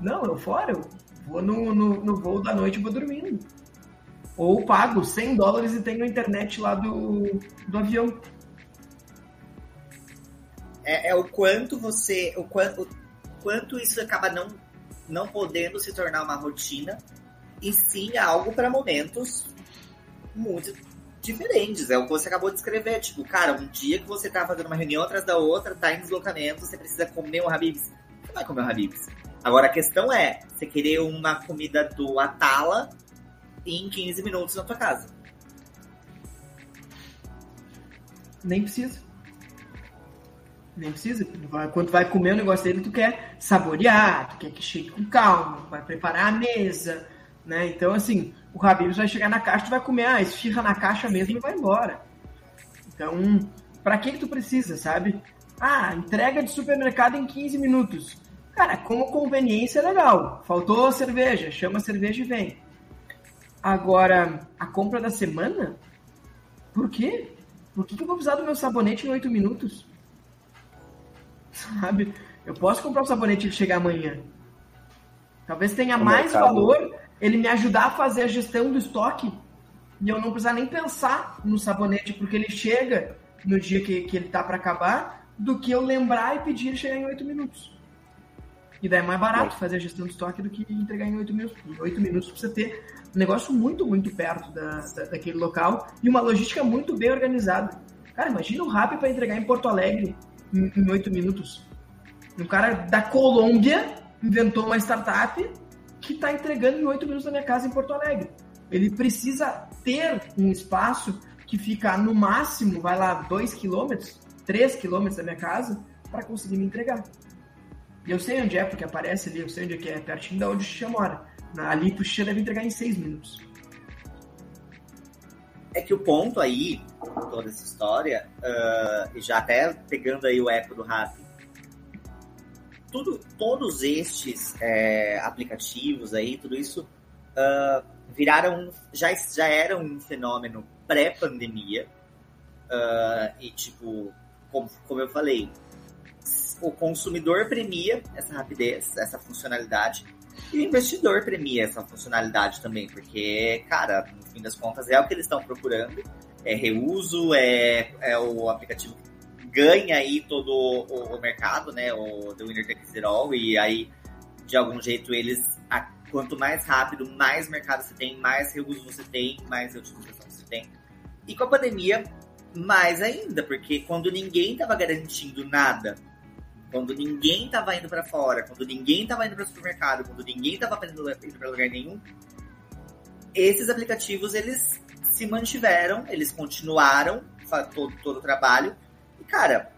não, eu fora, eu vou no, no, no voo da noite e vou dormindo. Ou pago 100 dólares e tenho a internet lá do, do avião. É, é o quanto você. O quanto, o quanto isso acaba não, não podendo se tornar uma rotina, e sim algo para momentos muito diferentes. É o que você acabou de escrever. Tipo, cara, um dia que você tá fazendo uma reunião atrás da outra, tá em deslocamento, você precisa comer um Habibs. Você vai comer um Habibs. Agora a questão é, você querer uma comida do Atala em 15 minutos na tua casa. Nem precisa. Nem precisa. Quando vai comer o negócio dele, tu quer saborear, tu quer que chegue com calma, vai preparar a mesa, né? Então, assim, o Habibs vai chegar na caixa, tu vai comer, ah, esfirra na caixa mesmo e vai embora. Então, para que que tu precisa, sabe? Ah, entrega de supermercado em 15 minutos. Cara, como conveniência é legal. Faltou cerveja, chama a cerveja e vem. Agora, a compra da semana? Por quê? Por que, que eu vou precisar do meu sabonete em 8 minutos? Sabe? Eu posso comprar um sabonete e chegar amanhã. Talvez tenha o mais mercado... valor ele me ajudar a fazer a gestão do estoque e eu não precisar nem pensar no sabonete, porque ele chega no dia que, que ele tá para acabar, do que eu lembrar e pedir ele chegar em 8 minutos. E daí é mais barato fazer a gestão do estoque do que entregar em 8 minutos. Em 8 minutos precisa ter um negócio muito, muito perto da, da, daquele local e uma logística muito bem organizada. Cara, imagina o Rappi para entregar em Porto Alegre em, 8 minutos. Um cara da Colômbia inventou uma startup que está entregando em 8 minutos na minha casa em Porto Alegre. Ele precisa ter um espaço que fica no máximo, vai lá, 2 quilômetros, 3 quilômetros da minha casa, para conseguir me entregar. E eu sei onde é, porque aparece ali, eu sei onde é que é, pertinho da onde o Xixa mora. Ali o Xixa deve entregar em 6 minutos. É que o ponto aí, toda essa história, uh, já até pegando aí o eco do Rafi, tudo, todos estes é, aplicativos aí, tudo isso uh, viraram, já, já eram um fenômeno pré-pandemia. Uh, e tipo, como, como eu falei, o consumidor premia essa rapidez, essa funcionalidade, e o investidor premia essa funcionalidade também, porque, cara, no fim das contas, é o que eles estão procurando. É reuso, é, é o aplicativo que ganha aí todo o, o mercado, né? O The Winner Takes It All, e aí, de algum jeito, eles, a, quanto mais rápido, mais mercado você tem, mais reuso você tem, mais utilização você tem. E com a pandemia, mais ainda, porque quando ninguém estava garantindo nada quando ninguém tava indo para fora, quando ninguém tava indo para o supermercado, quando ninguém tava indo para lugar nenhum, esses aplicativos eles se mantiveram, eles continuaram todo, todo o trabalho. Cara,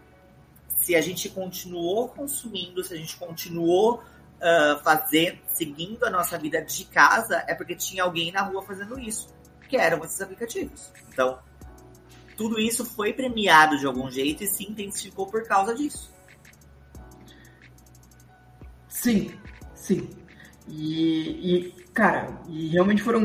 se a gente continuou consumindo, se a gente continuou uh, fazendo, seguindo a nossa vida de casa, é porque tinha alguém na rua fazendo isso, que eram esses aplicativos. Então, tudo isso foi premiado de algum jeito e se intensificou por causa disso. Sim, sim. E, e, cara, e realmente foram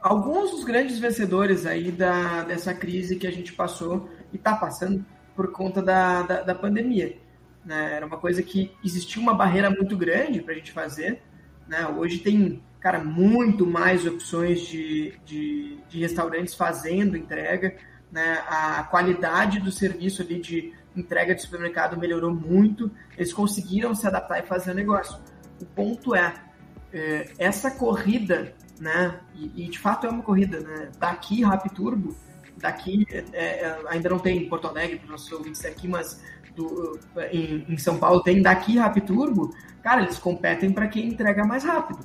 alguns dos grandes vencedores aí da, dessa crise que a gente passou e está passando por conta da, da, da pandemia. Né? Era uma coisa que existia uma barreira muito grande para a gente fazer. Né? Hoje tem, cara, muito mais opções de, de, de restaurantes fazendo entrega. Né? A qualidade do serviço ali de entrega de supermercado melhorou muito, eles conseguiram se adaptar e fazer o negócio. O ponto é, é essa corrida, né, e, e, de fato é uma corrida, né, daqui Rap Turbo, daqui, é, é, ainda não tem em Porto Alegre, para os nossos ouvintes aqui, mas do, em, em, São Paulo tem daqui Rap Turbo, cara, eles competem para quem entrega mais rápido.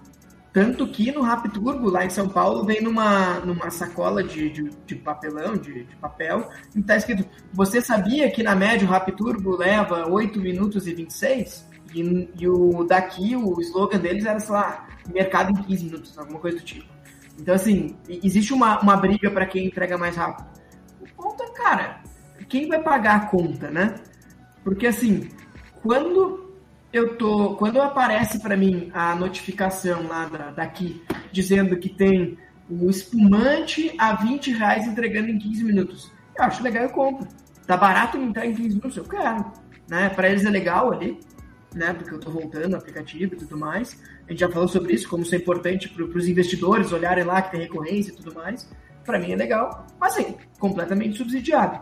Tanto que no Rap Turbo, lá em São Paulo, vem numa, numa sacola de, de, de papelão, de, de papel, e tá escrito: Você sabia que na média o Rap Turbo leva 8 minutos e 26? E, e o daqui, o slogan deles era, sei lá, mercado em 15 minutos, alguma coisa do tipo. Então, assim, existe uma, uma briga para quem entrega mais rápido. O ponto é, cara, quem vai pagar a conta, né? Porque, assim, quando eu tô. Quando aparece para mim a notificação lá da, daqui dizendo que tem o espumante a 20 reais entregando em 15 minutos, eu acho legal, eu compro. Tá barato me entregar em 15 minutos, eu quero. Né? Para eles é legal ali, né? Porque eu tô voltando no aplicativo e tudo mais. A gente já falou sobre isso, como isso é importante para os investidores olharem lá que tem recorrência e tudo mais. Para mim é legal, mas sim, completamente subsidiado.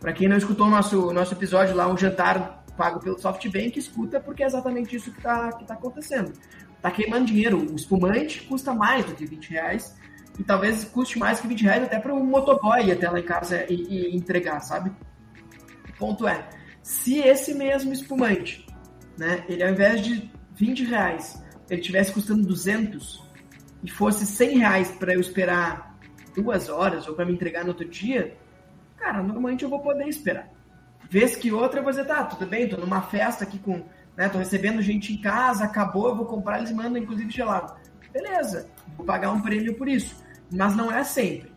Para quem não escutou o nosso, nosso episódio lá, um jantar pago pelo SoftBank, escuta, porque é exatamente isso que está que tá acontecendo. Está queimando dinheiro. O espumante custa mais do que 20 reais. E talvez custe mais que 20 reais até para o motoboy até lá em casa e, e, entregar, sabe? O ponto é, se esse mesmo espumante, né, ele ao invés de 20 reais, ele tivesse custando 200 e fosse 100 reais para eu esperar duas horas ou para me entregar no outro dia, cara, normalmente eu vou poder esperar Vez que outra, eu vou dizer, tá, tudo bem, tô numa festa aqui com, né, tô recebendo gente em casa, acabou, eu vou comprar, eles mandam inclusive gelado. Beleza, vou pagar um prêmio por isso. Mas não é sempre.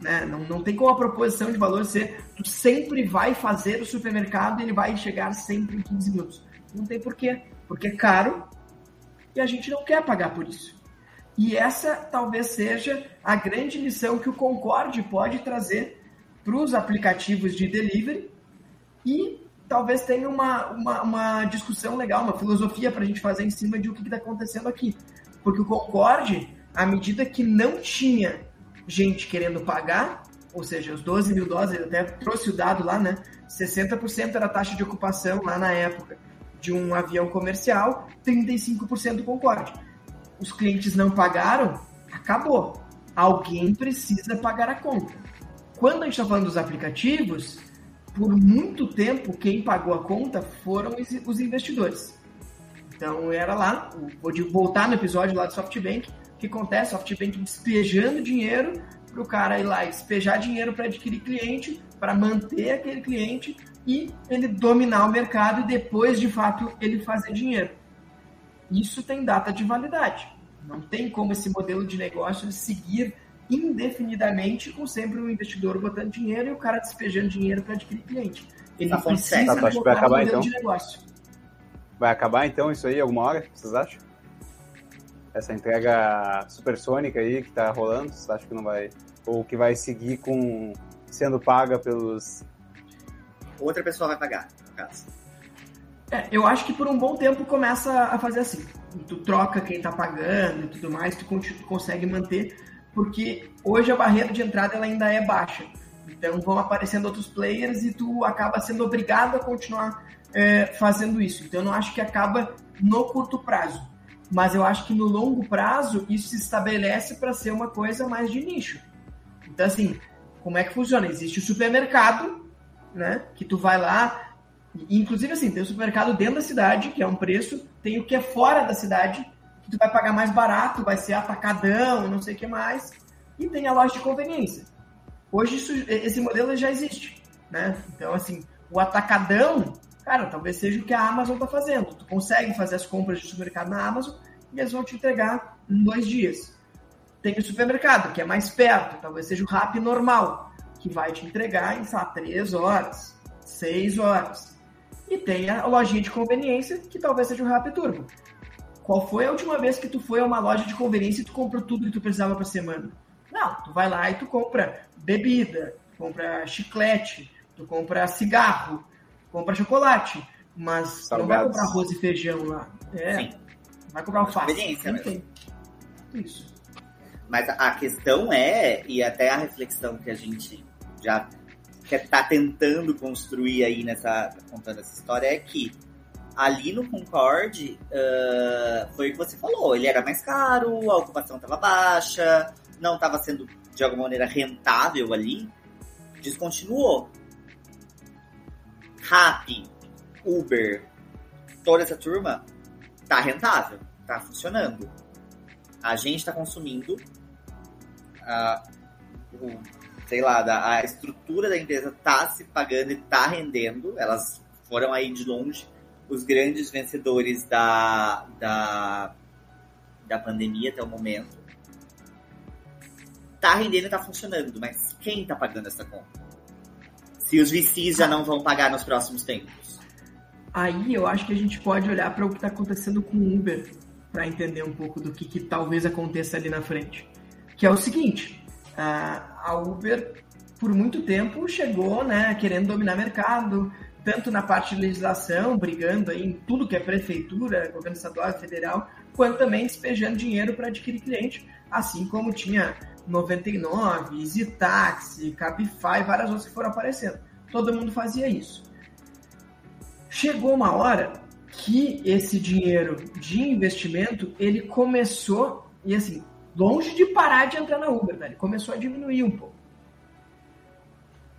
Né? Não, não tem como a proposição de valor ser tu sempre vai fazer o supermercado e ele vai chegar sempre em 15 minutos. Não tem porquê. Porque é caro e a gente não quer pagar por isso. E essa talvez seja a grande lição que o Concorde pode trazer para os aplicativos de delivery e talvez tenha uma, uma, uma discussão legal, uma filosofia para a gente fazer em cima de o que está acontecendo aqui. Porque o Concorde, à medida que não tinha gente querendo pagar, ou seja, os 12 mil doses, ele até trouxe o dado lá, né? 60% era a taxa de ocupação lá na época de um avião comercial, 35% Concorde. Os clientes não pagaram, acabou. Alguém precisa pagar a conta. Quando a gente está falando dos aplicativos, por muito tempo quem pagou a conta foram os investidores. Então era lá, vou voltar no episódio lá do SoftBank, o que acontece? SoftBank despejando dinheiro para o cara ir lá despejar dinheiro para adquirir cliente, para manter aquele cliente e ele dominar o mercado e depois, de fato, ele fazer dinheiro. Isso tem data de validade. Não tem como esse modelo de negócio seguir indefinidamente com sempre um investidor botando dinheiro e o cara despejando dinheiro para adquirir cliente. Ele tá precisa tá, vai acabar, um modelo então. de negócio. Vai acabar então isso aí alguma hora, vocês acham? Essa entrega supersônica aí que tá rolando, vocês acham que não vai... Ou que vai seguir com sendo paga pelos outra pessoa vai pagar, no caso. É, eu acho que por um bom tempo começa a fazer assim. Tu troca quem tá pagando e tudo mais, tu, consegue manter, porque hoje a barreira de entrada ela ainda é baixa. Então vão aparecendo outros players e tu acaba sendo obrigado a continuar é, fazendo isso. Então eu não acho que acaba no curto prazo. Mas eu acho que no longo prazo isso se estabelece para ser uma coisa mais de nicho. Então, assim, como é que funciona? Existe o supermercado, né? Que tu vai lá, inclusive assim, tem o supermercado dentro da cidade, que é um preço, tem o que é fora da cidade, que tu vai pagar mais barato, vai ser atacadão, não sei o que mais, e tem a loja de conveniência. Hoje isso, esse modelo já existe, né? Então assim, o atacadão, cara, talvez seja o que a Amazon está fazendo. Tu consegue fazer as compras de supermercado na Amazon e eles vão te entregar em dois dias. Tem o supermercado, que é mais perto, talvez seja o RAP normal que vai te entregar em, sei lá, 3 horas, 6 horas. E tem a lojinha de conveniência, que talvez seja o Rap Turbo. Qual foi a última vez que tu foi a uma loja de conveniência e tu comprou tudo que tu precisava para semana? Não, tu vai lá e tu compra bebida, tu compra chiclete, tu compra cigarro, compra chocolate, mas Salgados. não vai comprar arroz e feijão lá. É, Sim. vai comprar alface. Conveniência mesmo. Isso. Mas a questão é, e até a reflexão que a gente já está tentando construir aí nessa contando essa história é que ali no Concorde uh, foi o que você falou, ele era mais caro, a ocupação estava baixa, não estava sendo de alguma maneira rentável ali, descontinuou. Rappi, Uber, toda essa turma tá rentável, tá funcionando. A gente está consumindo uh, o sei lá, da, a estrutura da empresa tá se pagando e tá rendendo. Elas foram aí de longe os grandes vencedores da, da, da pandemia até o momento. Tá rendendo e tá funcionando, mas quem tá pagando essa conta? Se os VCs já não vão pagar nos próximos tempos. Aí eu acho que a gente pode olhar para o que está acontecendo com o Uber para entender um pouco do que, que talvez aconteça ali na frente. Que é o seguinte, a Uber, por muito tempo, chegou né, querendo dominar mercado, tanto na parte de legislação, brigando aí em tudo que é prefeitura, governo estadual federal, quanto também despejando dinheiro para adquirir cliente, assim como tinha 99, Easy Taxi, Cabify, várias outras que foram aparecendo. Todo mundo fazia isso. Chegou uma hora que esse dinheiro de investimento ele começou e assim longe de parar de entrar na Uber, ele começou a diminuir um pouco.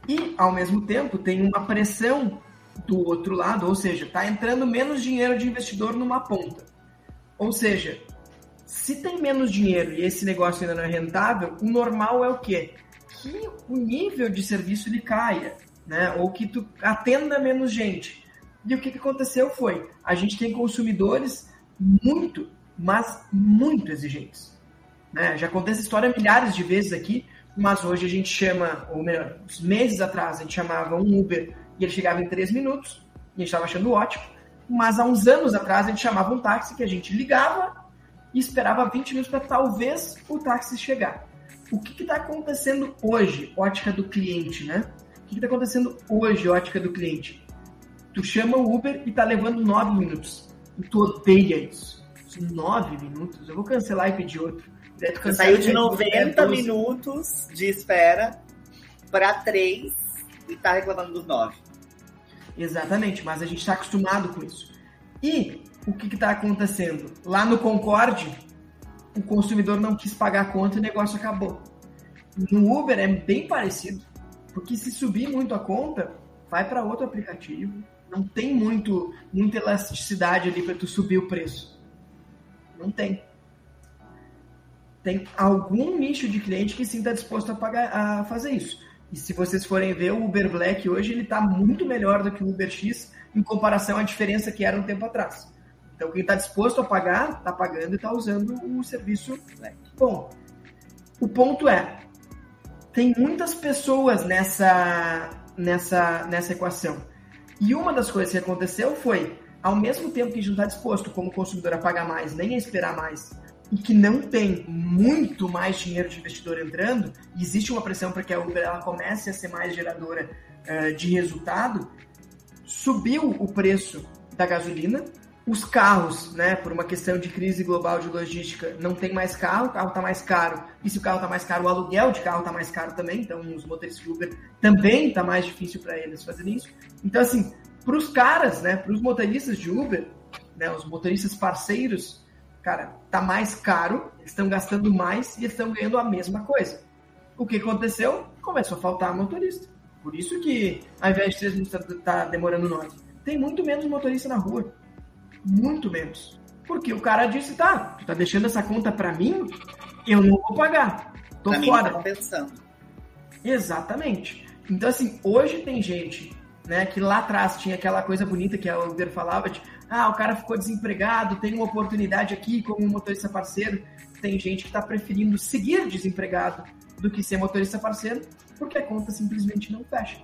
E, ao mesmo tempo, tem uma pressão do outro lado, ou seja, está entrando menos dinheiro de investidor numa ponta. Ou seja, se tem menos dinheiro e esse negócio ainda não é rentável, o normal é o quê? Que o nível de serviço ele caia. né? Ou que tu atenda menos gente. E o que, que aconteceu foi, a gente tem consumidores muito, mas muito exigentes. Né? Já acontece história milhares de vezes aqui, mas hoje a gente chama, ou melhor, meses atrás a gente chamava um Uber e ele chegava em três minutos, e a gente estava achando ótimo, mas há uns anos atrás a gente chamava um táxi que a gente ligava e esperava 20 minutos para talvez o táxi chegar. O que está acontecendo hoje, ótica do cliente, né? O que está acontecendo hoje, ótica do cliente? Tu chama o Uber e está levando 9 minutos. E tu odeia isso. 9 minutos? Eu vou cancelar e pedir outro. Você saiu de 90 minutos de espera para 3 e tá reclamando dos 9. Exatamente, mas a gente está acostumado com isso. E o que está acontecendo? Lá no Concorde, o consumidor não quis pagar a conta e o negócio acabou. No Uber é bem parecido, porque se subir muito a conta, vai para outro aplicativo. Não tem muito, muita elasticidade ali para tu subir o preço. Não tem. Tem algum nicho de cliente que sim está disposto a, pagar, a fazer isso. E se vocês forem ver, o Uber Black hoje ele está muito melhor do que o Uber X em comparação à diferença que era um tempo atrás. Então, quem está disposto a pagar, está pagando e está usando o serviço bom. O ponto é, tem muitas pessoas nessa, nessa, nessa equação. E uma das coisas que aconteceu foi, ao mesmo tempo que a gente não está disposto, como consumidor, a pagar mais, nem a esperar mais, e que não tem muito mais dinheiro de investidor entrando, existe uma pressão para que a Uber ela comece a ser mais geradora uh, de resultado, subiu o preço da gasolina, os carros, né, por uma questão de crise global de logística, não tem mais carro, o carro está mais caro. E se o carro está mais caro, o aluguel de carro está mais caro também. Então, os motoristas de Uber também está mais difícil para eles fazerem isso. Então, assim, para os caras, né, para os motoristas de Uber, né, os motoristas parceiros, cara, tá mais caro, estão gastando mais e estão ganhando a mesma coisa. O que aconteceu? Começou a faltar motorista. Por isso que, ao invés de 3 minutos, está tá demorando 9. Tem muito menos motorista na rua muito menos. Porque o cara disse, tá, tu tá deixando essa conta para mim, eu não vou pagar. Tô pra fora. Mim, pensando. Exatamente. Então, assim, hoje tem gente, né, que lá atrás tinha aquela coisa bonita que a Uber falava de, ah, o cara ficou desempregado, tem uma oportunidade aqui como motorista parceiro. Tem gente que está preferindo seguir desempregado do que ser motorista parceiro, porque a conta simplesmente não fecha.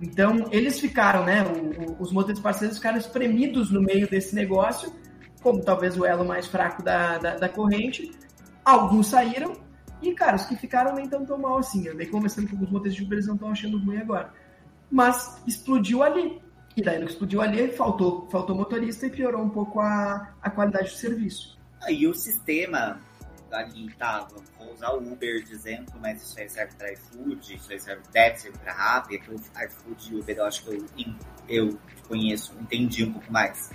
Então, eles ficaram, né? O, o, os motoristas parceiros ficaram espremidos no meio desse negócio, como talvez o elo mais fraco da, da, da corrente. Alguns saíram, e, cara, os que ficaram nem tão, tão mal assim. Eu andei conversando com alguns motoristas de Uber, eles não estão achando ruim agora. Mas explodiu ali. E daí, que explodiu ali, faltou, faltou motorista e piorou um pouco a, a qualidade do serviço. Aí o sistema ali, tá, vou usar o Uber de exemplo, mas isso aí serve para iFood, isso aí serve, deve servir para Rappi, é iFood e Uber eu acho que eu, eu conheço, entendi um pouco mais.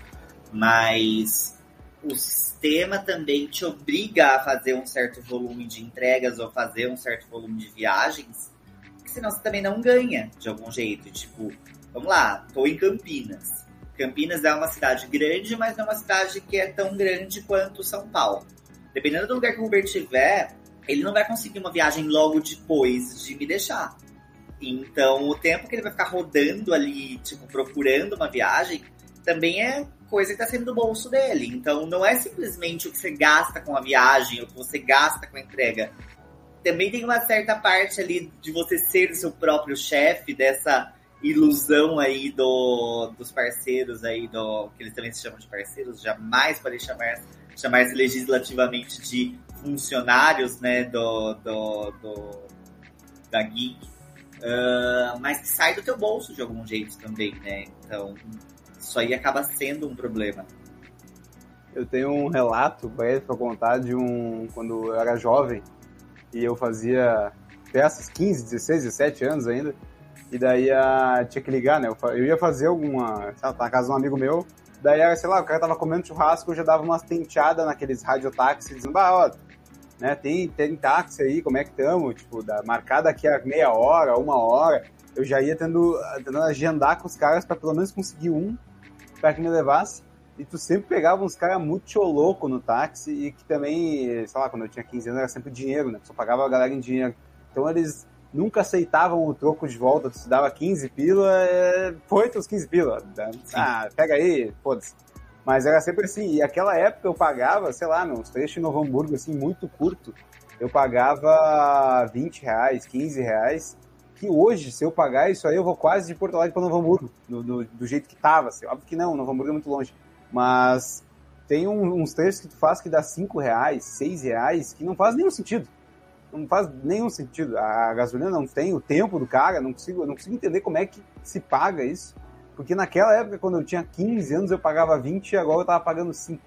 Mas o sistema também te obriga a fazer um certo volume de entregas ou fazer um certo volume de viagens, senão você também não ganha de algum jeito. Tipo, vamos lá, tô em Campinas. Campinas é uma cidade grande, mas não é uma cidade que é tão grande quanto São Paulo dependendo do lugar que o Uber tiver, ele não vai conseguir uma viagem logo depois de me deixar. Então, o tempo que ele vai ficar rodando ali, tipo, procurando uma viagem, também é coisa que está sendo do bolso dele. Então, não é simplesmente o que você gasta com a viagem, o que você gasta com a entrega. Também tem uma certa parte ali de você ser o seu próprio chefe, dessa ilusão aí do, dos parceiros aí, do que eles também se chamam de parceiros, jamais podem chamar chamar legislativamente de funcionários né, do, do, do da Geek, uh, mas que sai do teu bolso de algum jeito também, né? Então, isso aí acaba sendo um problema. Eu tenho um relato para contar de um quando eu era jovem e eu fazia peças 15, 16, 17 anos ainda. E daí uh, tinha que ligar, né? Eu, eu ia fazer alguma. Sabe, tá na casa de um amigo meu, Daí, sei lá, o cara tava comendo churrasco, eu já dava umas tenteadas naqueles radiotáxis, dizendo, bah, ó, né, tem, tem táxi aí, como é que tamo? Tipo, da, marcar daqui a meia hora, uma hora. Eu já ia tendo, tentando agendar com os caras para pelo menos conseguir um para que me levasse. E tu sempre pegava uns caras muito louco no táxi e que também, sei lá, quando eu tinha 15 anos era sempre dinheiro, né? Só pagava a galera em dinheiro. Então eles nunca aceitavam o troco de volta, tu dava 15 pila, é, foi teus 15 pila. Ah, pega aí, foda-se. Mas era sempre assim, e aquela época eu pagava, sei lá, uns trechos em Novo Hamburgo, assim, muito curto, eu pagava 20 reais, 15 reais, que hoje, se eu pagar isso aí, eu vou quase de Porto Alegre para Novo Hamburgo, do, do, do, jeito que tava, assim. óbvio que não, Novo Hamburgo é muito longe, mas tem um, uns trechos que tu faz que dá 5 reais, 6 reais, que não faz nenhum sentido não faz nenhum sentido. A gasolina não tem o tempo do cara, não consigo, não consigo entender como é que se paga isso. Porque naquela época, quando eu tinha 15 anos, eu pagava 20 e agora eu tava pagando 5.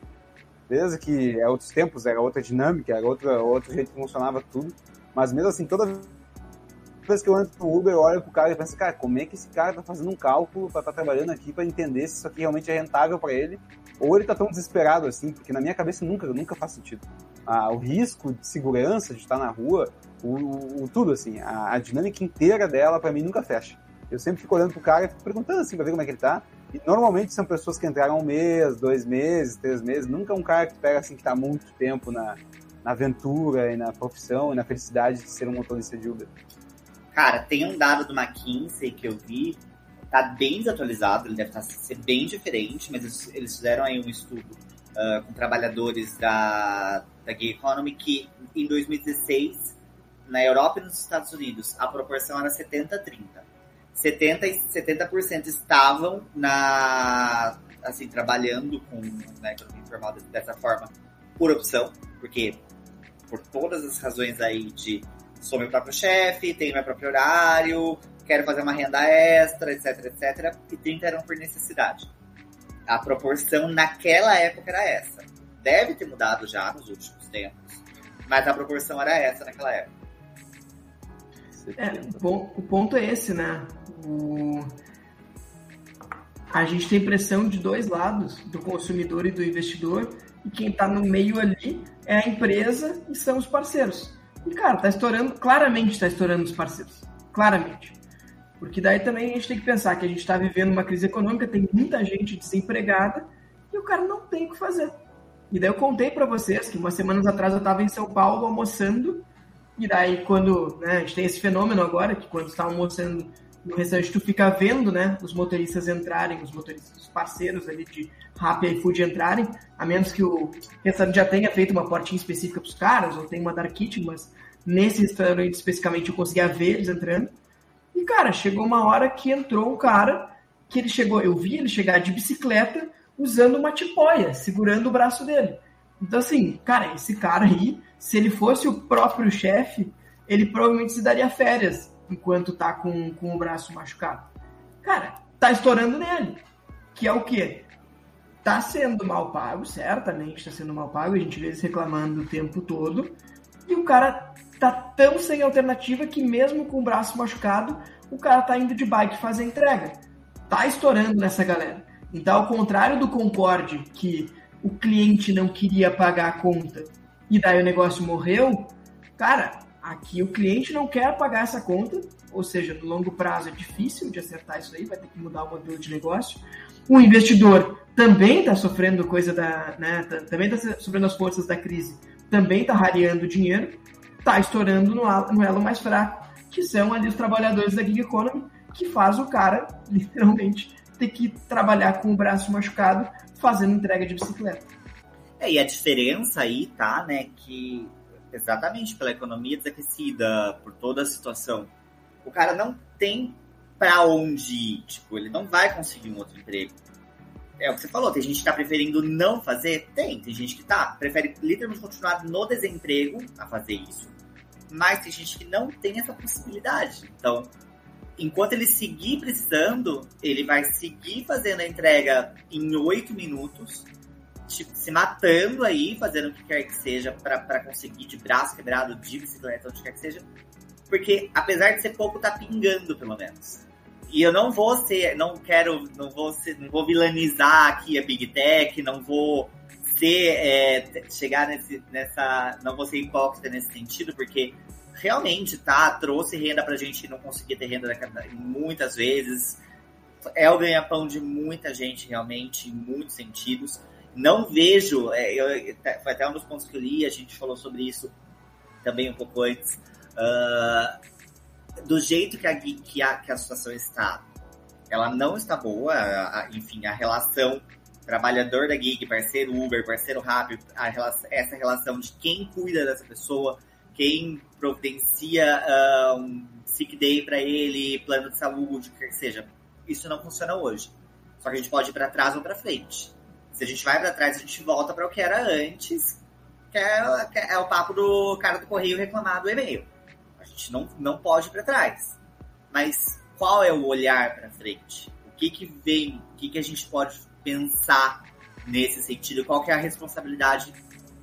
Beleza que é outros tempos, era outra dinâmica, era outra, outro jeito que funcionava tudo. Mas mesmo assim, toda vez que eu entro no Uber, eu olho pro cara e penso, cara, como é que esse cara tá fazendo um cálculo para estar tá trabalhando aqui para entender se isso aqui realmente é rentável para ele? Ou ele tá tão desesperado assim, porque na minha cabeça nunca, nunca faz sentido a, o risco de segurança de estar na rua, o, o tudo assim, a, a, dinâmica inteira dela para mim nunca fecha. Eu sempre fico olhando pro cara e fico perguntando assim pra ver como é que ele tá. E normalmente são pessoas que entraram um mês, dois meses, três meses. Nunca um cara que pega assim que tá muito tempo na, na aventura e na profissão e na felicidade de ser um motorista de Uber. Cara, tem um dado do McKinsey que eu vi, tá bem desatualizado, ele deve tá, ser bem diferente, mas eles, eles fizeram aí um estudo uh, com trabalhadores da, da Gay Economy, que em 2016, na Europa e nos Estados Unidos, a proporção era 70-30. 70%, 70 estavam na, assim, trabalhando com na economia informal dessa forma por opção, porque por todas as razões aí de sou meu próprio chefe, tenho meu próprio horário, quero fazer uma renda extra, etc, etc, e 30 eram por necessidade. A proporção naquela época era essa. Deve ter mudado já nos últimos tempos, mas a proporção era essa naquela época. É, o ponto é esse, né? O... A gente tem pressão de dois lados, do consumidor e do investidor, e quem está no meio ali é a empresa e são os parceiros. E, cara, tá estourando, claramente está estourando os parceiros. Claramente. Porque daí também a gente tem que pensar que a gente está vivendo uma crise econômica, tem muita gente desempregada e o cara não tem o que fazer. E daí eu contei para vocês que umas semanas atrás eu estava em São Paulo almoçando e daí quando né, a gente tem esse fenômeno agora que quando está almoçando no restaurante tu fica vendo né, os motoristas entrarem, os motoristas, os parceiros ali de Rappi e iFood entrarem, a menos que o restaurante já tenha feito uma portinha específica para os caras ou tenha uma dark kitchen, mas nesse restaurante especificamente eu conseguia ver eles entrando. E, cara, chegou uma hora que entrou um cara que ele chegou, eu vi ele chegar de bicicleta usando uma tipóia, segurando o braço dele. Então, assim, cara, esse cara aí, se ele fosse o próprio chefe, ele provavelmente se daria férias enquanto tá com, com o braço machucado. Cara, tá estourando nele. Que é o quê? Tá sendo mal pago, certamente tá sendo mal pago, a gente vê eles reclamando o tempo todo. E o cara tá tão sem alternativa que mesmo com o braço machucado, o cara tá indo de bike fazer entrega. Tá estourando nessa galera. Então, ao contrário do Concorde, que o cliente não queria pagar a conta e daí o negócio morreu, cara, aqui o cliente não quer pagar essa conta, ou seja, no longo prazo é difícil de acertar isso aí, vai ter que mudar o modelo de negócio. O investidor também está sofrendo coisa da, né, também está sofrendo as forças da crise, também está rareando dinheiro está estourando no, no elo mais fraco, que são ali os trabalhadores da gig economy, que faz o cara, [LAUGHS] literalmente, ter que trabalhar com o braço machucado fazendo entrega de bicicleta. É, e a diferença aí tá, né, que exatamente pela economia desaquecida, por toda a situação, o cara não tem para onde ir, tipo, ele não vai conseguir um outro emprego. É o que você falou, tem gente que tá preferindo não fazer? Tem, tem gente que tá, prefere literalmente continuar no desemprego a fazer isso mas tem gente que não tem essa possibilidade. Então, enquanto ele seguir precisando, ele vai seguir fazendo a entrega em oito minutos, tipo, se matando aí, fazendo o que quer que seja para conseguir de braço quebrado, de bicicleta, onde quer que seja. Porque, apesar de ser pouco, tá pingando, pelo menos. E eu não vou ser, não quero, não vou ser, não vou vilanizar aqui a Big Tech, não vou ser, é, chegar nesse, nessa. Não vou ser hipócrita nesse sentido, porque realmente, tá, trouxe renda pra gente não conseguia ter renda muitas vezes. É o ganha-pão de muita gente, realmente, em muitos sentidos. Não vejo, é, eu, foi até um dos pontos que eu li, a gente falou sobre isso também um pouco antes. Uh, do jeito que a, que a, que a situação está, ela não está boa, a, a, enfim, a relação trabalhador da gig, parceiro Uber, parceiro Rappi, relação, essa relação de quem cuida dessa pessoa, quem providencia uh, um sick day para ele, plano de saúde, o que seja. Isso não funciona hoje. Só que a gente pode ir para trás ou para frente. Se a gente vai para trás, a gente volta para o que era antes, que é, é, o papo do cara do correio reclamar do e-mail. A gente não, não pode ir para trás. Mas qual é o olhar para frente? O que que vem? O que que a gente pode pensar nesse sentido? Qual que é a responsabilidade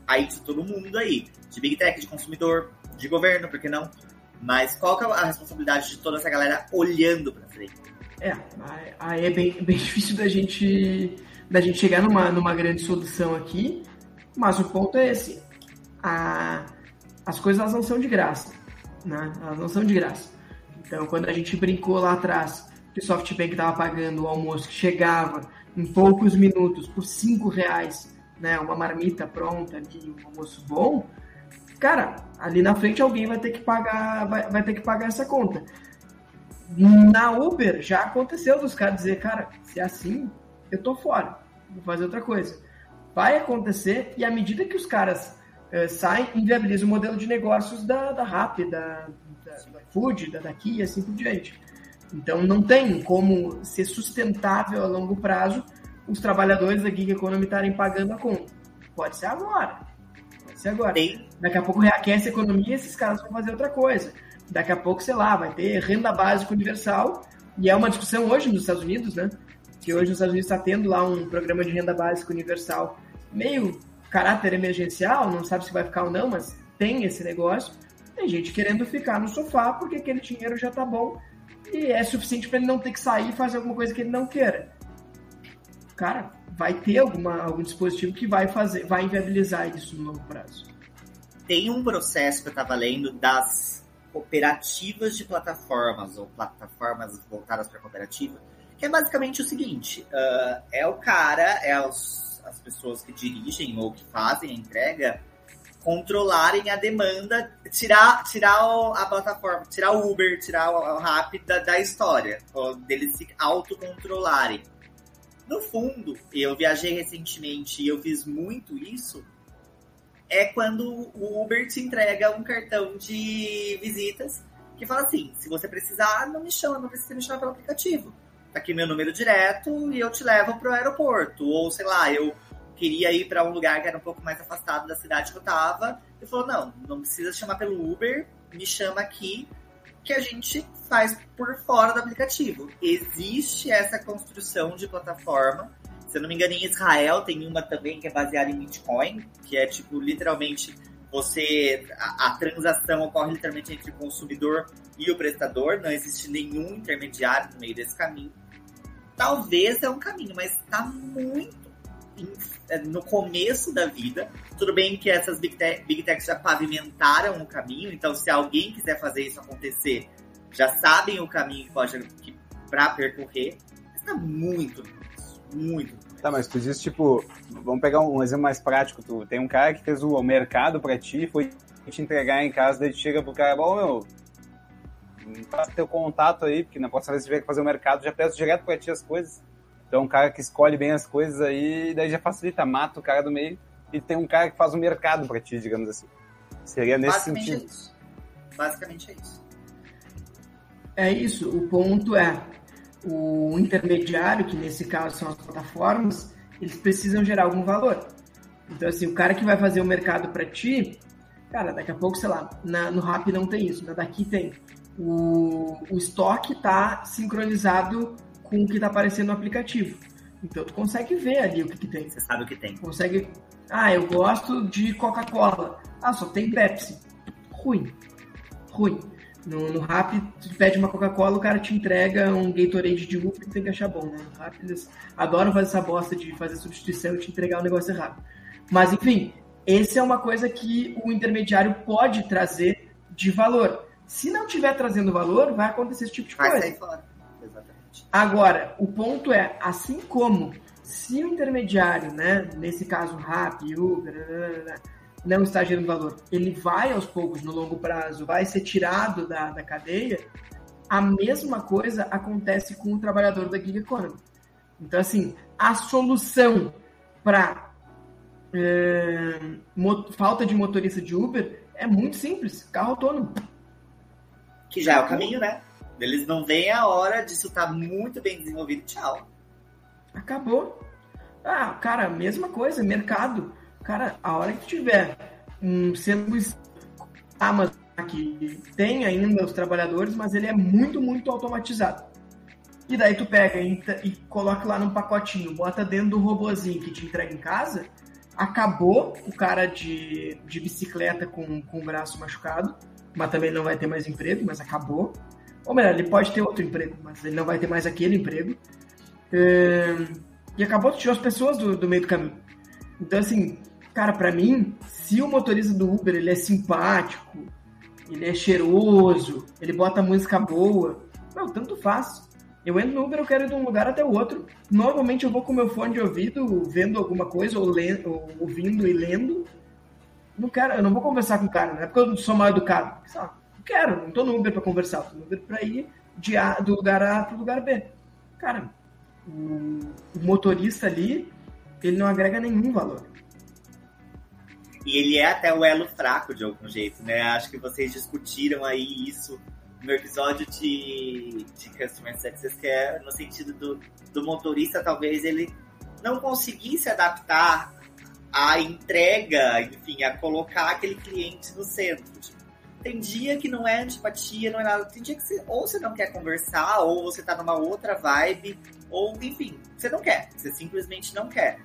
aí de todo mundo aí? De Big Tech, de consumidor, de governo, por que não? Mas qual que é a responsabilidade de toda essa galera olhando para frente? É, aí é bem, [LAUGHS] bem difícil da gente, da gente chegar numa, numa grande solução aqui, mas o ponto é esse. A, as coisas elas não são de graça, né? Elas não são de graça. Então, quando a gente brincou lá atrás que o SoftBank estava pagando o almoço que chegava em poucos minutos por cinco reais, né, uma marmita pronta um almoço bom, cara, ali na frente alguém vai ter que pagar, vai, vai ter que pagar essa conta. Na Uber já aconteceu dos caras dizer, cara, se é assim, eu tô fora, vou fazer outra coisa. Vai acontecer e à medida que os caras uh, saem, inviabiliza o modelo de negócios da, da Rappi, da, da, da Food, da daqui e assim por diante. Então não tem como ser sustentável a longo prazo os trabalhadores da Gig Economy estarem pagando a conta. Pode ser agora. Pode ser agora. Tem. Daqui a pouco reaquece a economia e esses caras vão fazer outra coisa. Daqui a pouco, sei lá, vai ter renda básica universal. E é uma discussão hoje nos Estados Unidos, né? Que hoje nos Estados Unidos está tendo lá um programa de renda básica universal meio caráter emergencial, não sabe se vai ficar ou não, mas tem esse negócio. Tem gente querendo ficar no sofá porque aquele dinheiro já tá bom e é suficiente para ele não ter que sair e fazer alguma coisa que ele não queira. Cara, vai ter alguma, algum dispositivo que vai fazer, vai inviabilizar isso no longo prazo. Tem um processo que eu estava lendo das cooperativas de plataformas ou plataformas voltadas para cooperativa, que é basicamente o seguinte: uh, é o cara, é as pessoas que dirigem ou que fazem a entrega controlarem a demanda, tirar, tirar a plataforma, tirar o Uber, tirar o, o da, da história, deles se autocontrolarem. No fundo, eu viajei recentemente e eu fiz muito isso, é quando o Uber te entrega um cartão de visitas que fala assim, se você precisar, não me chama, não precisa me chamar pelo aplicativo. Tá aqui meu número direto e eu te levo pro aeroporto. Ou, sei lá, eu queria ir para um lugar que era um pouco mais afastado da cidade que eu tava. Ele falou: não, não precisa chamar pelo Uber, me chama aqui, que a gente faz por fora do aplicativo. Existe essa construção de plataforma. Se eu não me engano, em Israel tem uma também que é baseada em Bitcoin, que é tipo, literalmente, você. A, a transação ocorre literalmente entre o consumidor e o prestador, não existe nenhum intermediário no meio desse caminho. Talvez é um caminho, mas está muito é, no começo da vida. Tudo bem que essas big, big techs já pavimentaram o caminho, então se alguém quiser fazer isso acontecer, já sabem o caminho que pode que, percorrer. Mas tá muito muito. Tá, mas tu diz, tipo, vamos pegar um exemplo mais prático. Tu tem um cara que fez o mercado pra ti, foi te entregar em casa, daí chega pro cara, bom, meu, passa teu contato aí, porque na próxima vez que tiver que fazer o mercado, já peço direto pra ti as coisas. Então, um cara que escolhe bem as coisas aí, daí já facilita, mata o cara do meio e tem um cara que faz o mercado para ti, digamos assim. Seria nesse Basicamente sentido. É isso. Basicamente é isso. É isso. O ponto é o intermediário, que nesse caso são as plataformas, eles precisam gerar algum valor. Então, assim, o cara que vai fazer o mercado para ti, cara, daqui a pouco, sei lá, na, no Rap não tem isso, na daqui tem. O, o estoque está sincronizado com o que está aparecendo no aplicativo. Então tu consegue ver ali o que, que tem. Você sabe o que tem. Consegue. Ah, eu gosto de Coca-Cola. Ah, só tem Pepsi. Ruim. Ruim. No, no Rap, tu pede uma Coca-Cola, o cara te entrega um Gatorade de uva que tem que achar bom, né? No Rap, eles adoram fazer essa bosta de fazer substituição e te entregar um negócio errado. Mas, enfim, esse é uma coisa que o intermediário pode trazer de valor. Se não tiver trazendo valor, vai acontecer esse tipo de vai coisa. Sair fora. Exatamente. Agora, o ponto é, assim como se o intermediário, né, nesse caso Rap, Uber, não está gerando valor, ele vai aos poucos, no longo prazo, vai ser tirado da, da cadeia, a mesma coisa acontece com o trabalhador da gig economy. Então, assim, a solução para é, falta de motorista de Uber é muito simples, carro autônomo. Que já é o caminho, né? Eles não veem a hora disso estar tá muito bem desenvolvido. Tchau. Acabou. Ah, cara, mesma coisa, mercado. Cara, a hora que tiver um sendo Amazon que tem ainda os trabalhadores, mas ele é muito, muito automatizado. E daí tu pega e, e coloca lá num pacotinho, bota dentro do robozinho que te entrega em casa, acabou o cara de, de bicicleta com, com o braço machucado, mas também não vai ter mais emprego, mas acabou. Ou melhor, ele pode ter outro emprego, mas ele não vai ter mais aquele emprego. E acabou de tirar as pessoas do, do meio do caminho. Então, assim, cara, para mim, se o motorista do Uber ele é simpático, ele é cheiroso, ele bota música boa, não, tanto faz. Eu entro no Uber, eu quero ir de um lugar até o outro. Normalmente eu vou com meu fone de ouvido, vendo alguma coisa, ou, lendo, ou ouvindo e lendo. Não quero, eu não vou conversar com o cara, não é porque eu sou mal educado. Não quero, não tô no Uber para conversar, tô no Uber para ir de a, do lugar A pro lugar B. Cara, o, o motorista ali, ele não agrega nenhum valor. E ele é até o elo fraco de algum jeito, né? Acho que vocês discutiram aí isso no episódio de, de Customer Success, que é no sentido do, do motorista, talvez ele não conseguisse adaptar a entrega, enfim, a colocar aquele cliente no centro. Tipo, tem dia que não é antipatia, não é nada. Tem dia que você, ou você não quer conversar, ou você tá numa outra vibe, ou enfim, você não quer. Você simplesmente não quer.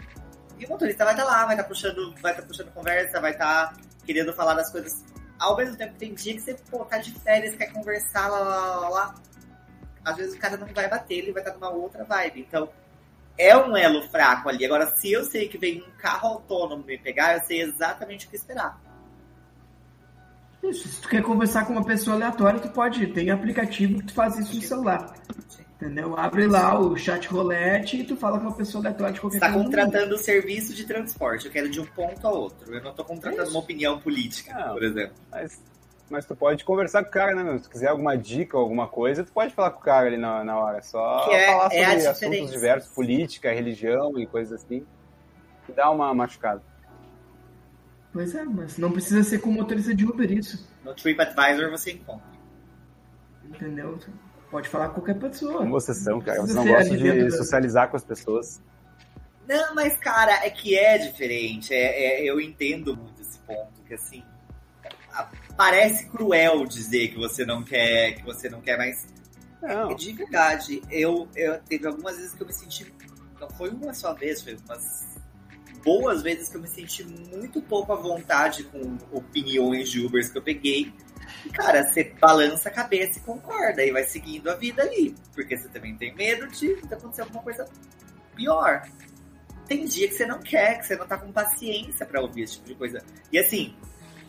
E o motorista vai estar tá lá, vai estar tá puxando, vai tá puxando conversa, vai estar tá querendo falar das coisas ao mesmo tempo, tem dia que você, pô, tá de férias, quer conversar, lá, lá, lá, lá. Às vezes o cara não vai bater, ele vai estar numa outra vibe. Então, é um elo fraco ali. Agora, se eu sei que vem um carro autônomo me pegar, eu sei exatamente o que esperar. Isso, se tu quer conversar com uma pessoa aleatória, tu pode. Tem aplicativo que tu faz isso no celular. Entendeu? Abre lá o chat rolete e tu fala com uma pessoa aleatória de qualquer Você está contratando o serviço de transporte. Eu quero de um ponto a outro. Eu não estou contratando uma opinião política, não, por exemplo. Mas, mas tu pode conversar com o cara, né, meu? Se tu quiser alguma dica ou alguma coisa, tu pode falar com o cara ali na, na hora. Só que é, falar é sobre assuntos diversos, política, religião e coisas assim. E dá uma machucada. Pois é, mas não precisa ser com motorista de Uber isso. No TripAdvisor você encontra. Entendeu? Pode falar com qualquer pessoa. Como vocês são, cara. Você não gosta de socializar com as pessoas. Não, mas, cara, é que é diferente. É, é, eu entendo muito esse ponto, que assim. Parece cruel dizer que você não quer, que você não quer, mas não. É de verdade. Eu, eu teve algumas vezes que eu me senti. Não foi uma só vez, foi umas boas vezes que eu me senti muito pouco à vontade com opiniões de Ubers que eu peguei cara, você balança a cabeça e concorda, e vai seguindo a vida ali. Porque você também tem medo de acontecer alguma coisa pior. Tem dia que você não quer, que você não tá com paciência para ouvir esse tipo de coisa. E assim,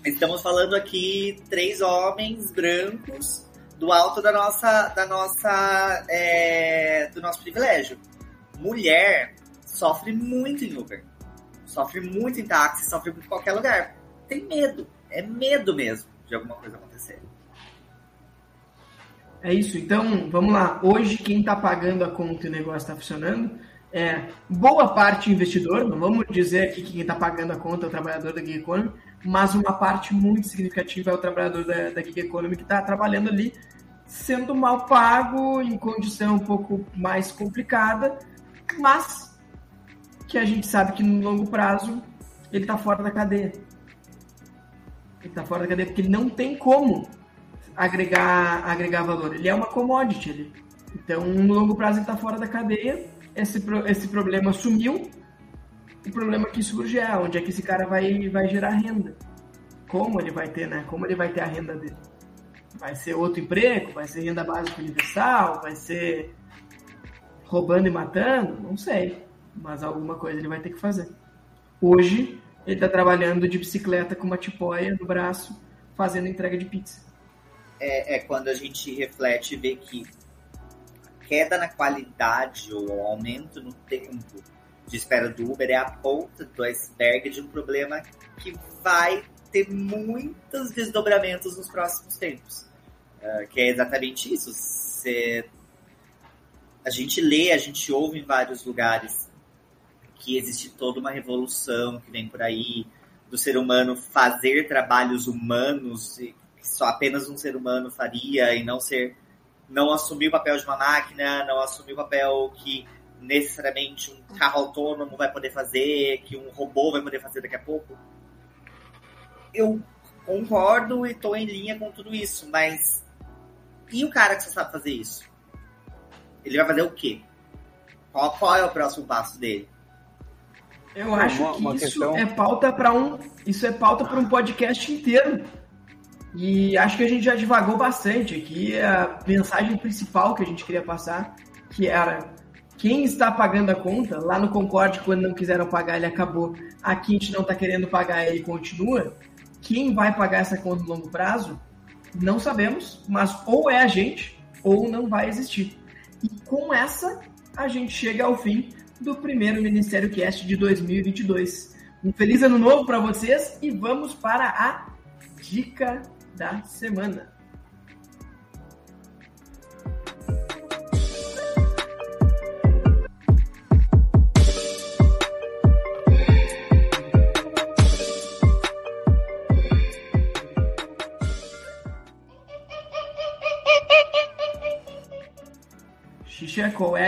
estamos falando aqui três homens brancos do alto da nossa, da nossa, é, do nosso privilégio. Mulher sofre muito em Uber, sofre muito em táxi, sofre em qualquer lugar. Tem medo, é medo mesmo de alguma coisa acontecer. É isso. Então, vamos lá. Hoje, quem está pagando a conta e o negócio está funcionando é boa parte investidor. Não vamos dizer aqui que quem está pagando a conta é o trabalhador da Gig Economy, mas uma parte muito significativa é o trabalhador da, da Gig Economy que está trabalhando ali, sendo mal pago, em condição um pouco mais complicada, mas que a gente sabe que no longo prazo ele está fora da cadeia. Ele está fora da cadeia porque ele não tem como agregar, agregar valor. Ele é uma commodity. Ele, então, no longo prazo, ele está fora da cadeia. Esse, esse problema sumiu. O problema que surge é onde é que esse cara vai, vai gerar renda. Como ele vai ter, né? Como ele vai ter a renda dele? Vai ser outro emprego? Vai ser renda básica universal? Vai ser roubando e matando? Não sei. Mas alguma coisa ele vai ter que fazer. Hoje, ele está trabalhando de bicicleta com uma tipóia no braço, fazendo entrega de pizza. É, é quando a gente reflete e vê que queda na qualidade ou aumento no tempo de espera do Uber é a ponta do iceberg de um problema que vai ter muitos desdobramentos nos próximos tempos. Uh, que é exatamente isso. Cê... A gente lê, a gente ouve em vários lugares que existe toda uma revolução que vem por aí do ser humano fazer trabalhos humanos que só apenas um ser humano faria e não ser não assumir o papel de uma máquina, não assumir o papel que necessariamente um carro autônomo vai poder fazer, que um robô vai poder fazer daqui a pouco. Eu concordo e estou em linha com tudo isso, mas e o cara que só sabe fazer isso? Ele vai fazer o quê? Qual, qual é o próximo passo dele? Eu acho uma, que uma isso questão... é pauta para um, isso é pauta para um podcast inteiro. E acho que a gente já divagou bastante aqui a mensagem principal que a gente queria passar, que era quem está pagando a conta, lá no Concorde, quando não quiseram pagar, ele acabou. Aqui a gente não está querendo pagar, ele continua. Quem vai pagar essa conta no longo prazo? Não sabemos, mas ou é a gente, ou não vai existir. E com essa, a gente chega ao fim do primeiro Ministério Cast de 2022. Um feliz ano novo para vocês e vamos para a dica da semana.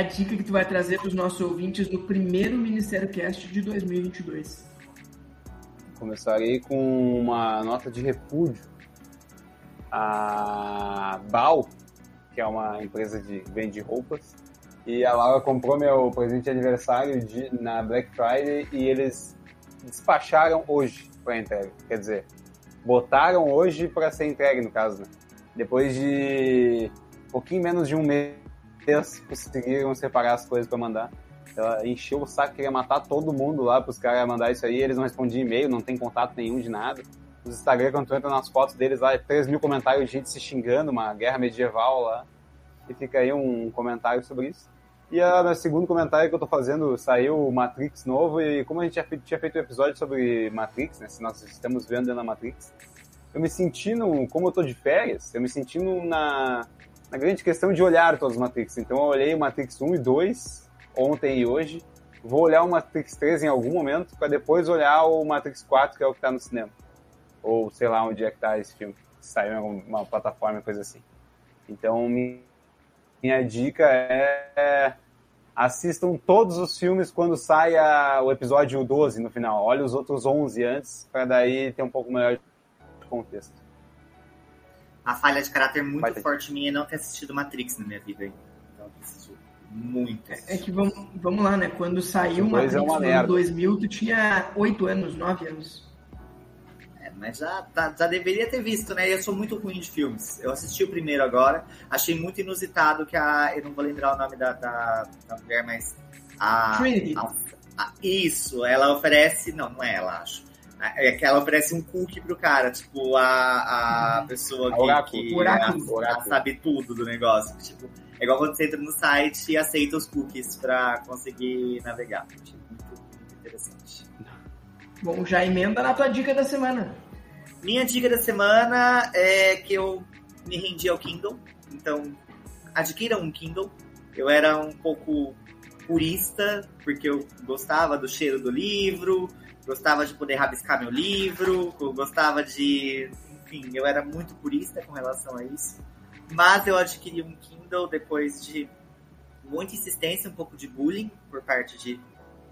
Dica que tu vai trazer para os nossos ouvintes no primeiro Ministério Cast de 2022? Começarei com uma nota de repúdio a Bal, que é uma empresa de vende roupas, e a Laura comprou meu presente de aniversário de, na Black Friday e eles despacharam hoje para entrega. Quer dizer, botaram hoje para ser entregue, no caso, né? Depois de pouquinho menos de um mês conseguiram separar as coisas para mandar. Ela encheu o saco, queria matar todo mundo lá para os caras mandar isso aí. Eles não respondiam e-mail, não tem contato nenhum de nada. Os Instagram, quando tu entra nas fotos deles lá, 3 mil comentários de gente se xingando, uma guerra medieval lá. E fica aí um comentário sobre isso. E o segundo comentário que eu tô fazendo, saiu o Matrix novo, e como a gente tinha feito um episódio sobre Matrix, né, se nós estamos vendo da Matrix, eu me sentindo, como eu tô de férias, eu me sentindo na, na grande questão de olhar todos os Matrix. Então eu olhei o Matrix 1 e 2 ontem e hoje. Vou olhar o Matrix 3 em algum momento, para depois olhar o Matrix 4, que é o que está no cinema. Ou sei lá onde é que tá esse filme. Saiu em alguma plataforma, coisa assim. Então, minha dica é assistam todos os filmes quando sai o episódio 12 no final. Olhe os outros 11 antes, para daí ter um pouco melhor de contexto a falha de caráter muito forte minha é não ter assistido Matrix na minha vida. Então, preciso muito. É que vamos, vamos lá, né? Quando saiu Matrix é no ano 2000, tu tinha 8 anos, 9 anos. É, mas já, tá, já deveria ter visto, né? Eu sou muito ruim de filmes. Eu assisti o primeiro agora, achei muito inusitado que a. Eu não vou lembrar o nome da, da, da mulher, mas. A, Trinity. A, a, isso, ela oferece. Não, não é ela, acho é que ela oferece um cookie pro cara, tipo, a, a pessoa que, que oráculo. A, a sabe tudo do negócio. Tipo, é igual quando você entra no site e aceita os cookies pra conseguir navegar. Achei muito, muito interessante. Bom, já emenda na tua dica da semana. Minha dica da semana é que eu me rendi ao Kindle, então adquira um Kindle. Eu era um pouco purista, porque eu gostava do cheiro do livro, gostava de poder rabiscar meu livro, gostava de. Enfim, eu era muito purista com relação a isso. Mas eu adquiri um Kindle depois de muita insistência, um pouco de bullying por parte de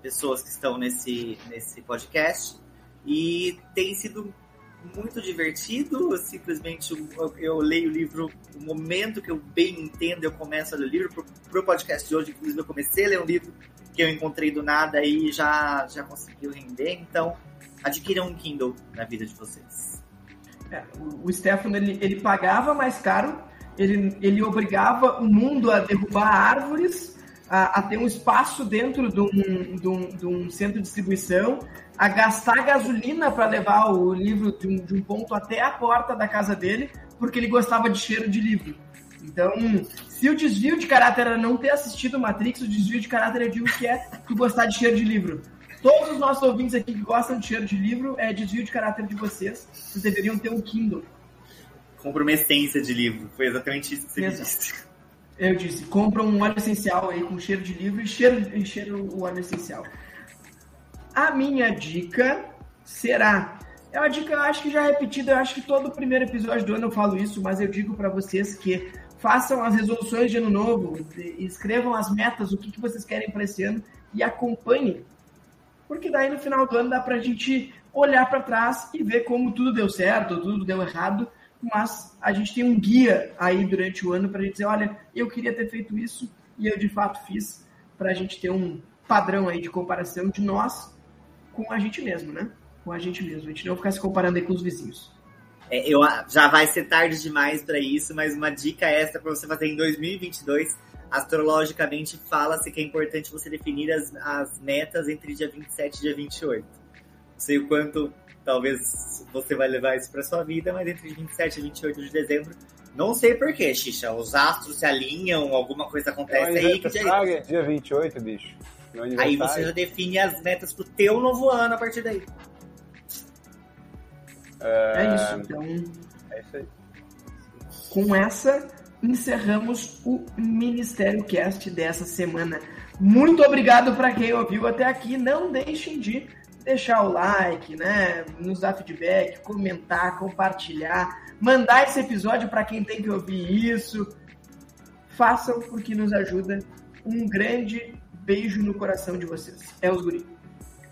pessoas que estão nesse, nesse podcast. E tem sido muito divertido. Simplesmente eu, eu leio o livro no momento que eu bem entendo, eu começo a ler o livro. Para o podcast de hoje, inclusive, eu comecei a ler um livro eu encontrei do nada e já, já conseguiu render. Então, adquiram um Kindle na vida de vocês. É, o Stefano, ele, ele pagava mais caro, ele, ele obrigava o mundo a derrubar árvores, a, a ter um espaço dentro de um, de, um, de um centro de distribuição, a gastar gasolina para levar o livro de um, de um ponto até a porta da casa dele, porque ele gostava de cheiro de livro. Então, se o desvio de caráter era não ter assistido Matrix, o desvio de caráter eu digo que é tu gostar de cheiro de livro. Todos os nossos ouvintes aqui que gostam de cheiro de livro, é desvio de caráter de vocês. Vocês deveriam ter um Kindle. Compra uma essência de livro. Foi exatamente isso que você Exato. disse. Eu disse, compra um óleo essencial aí com cheiro de livro e cheiro, e cheiro o óleo essencial. A minha dica será. É uma dica, eu acho que já repetida, eu acho que todo o primeiro episódio do ano eu falo isso, mas eu digo para vocês que façam as resoluções de ano novo, escrevam as metas, o que, que vocês querem para esse ano e acompanhem. Porque daí no final do ano dá pra gente olhar para trás e ver como tudo deu certo, tudo deu errado, mas a gente tem um guia aí durante o ano para gente dizer, olha, eu queria ter feito isso e eu de fato fiz, para a gente ter um padrão aí de comparação de nós com a gente mesmo, né? Com a gente mesmo. A gente não ficar se comparando aí com os vizinhos. É, eu, já vai ser tarde demais para isso, mas uma dica extra para você fazer em 2022. Astrologicamente, fala-se que é importante você definir as, as metas entre dia 27 e dia 28. Não sei o quanto, talvez, você vai levar isso para sua vida, mas entre 27 e 28 de dezembro, não sei porquê, Xixa. Os astros se alinham, alguma coisa acontece aí que dia, aniversário é dia 28, bicho. Meu aí você já define as metas pro teu novo ano a partir daí. É isso. Então, É isso aí. com essa, encerramos o Ministério Cast dessa semana. Muito obrigado para quem ouviu até aqui. Não deixem de deixar o like, né? Nos dar feedback, comentar, compartilhar, mandar esse episódio para quem tem que ouvir isso. Façam porque nos ajuda. Um grande beijo no coração de vocês. É os guri.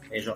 Beijo.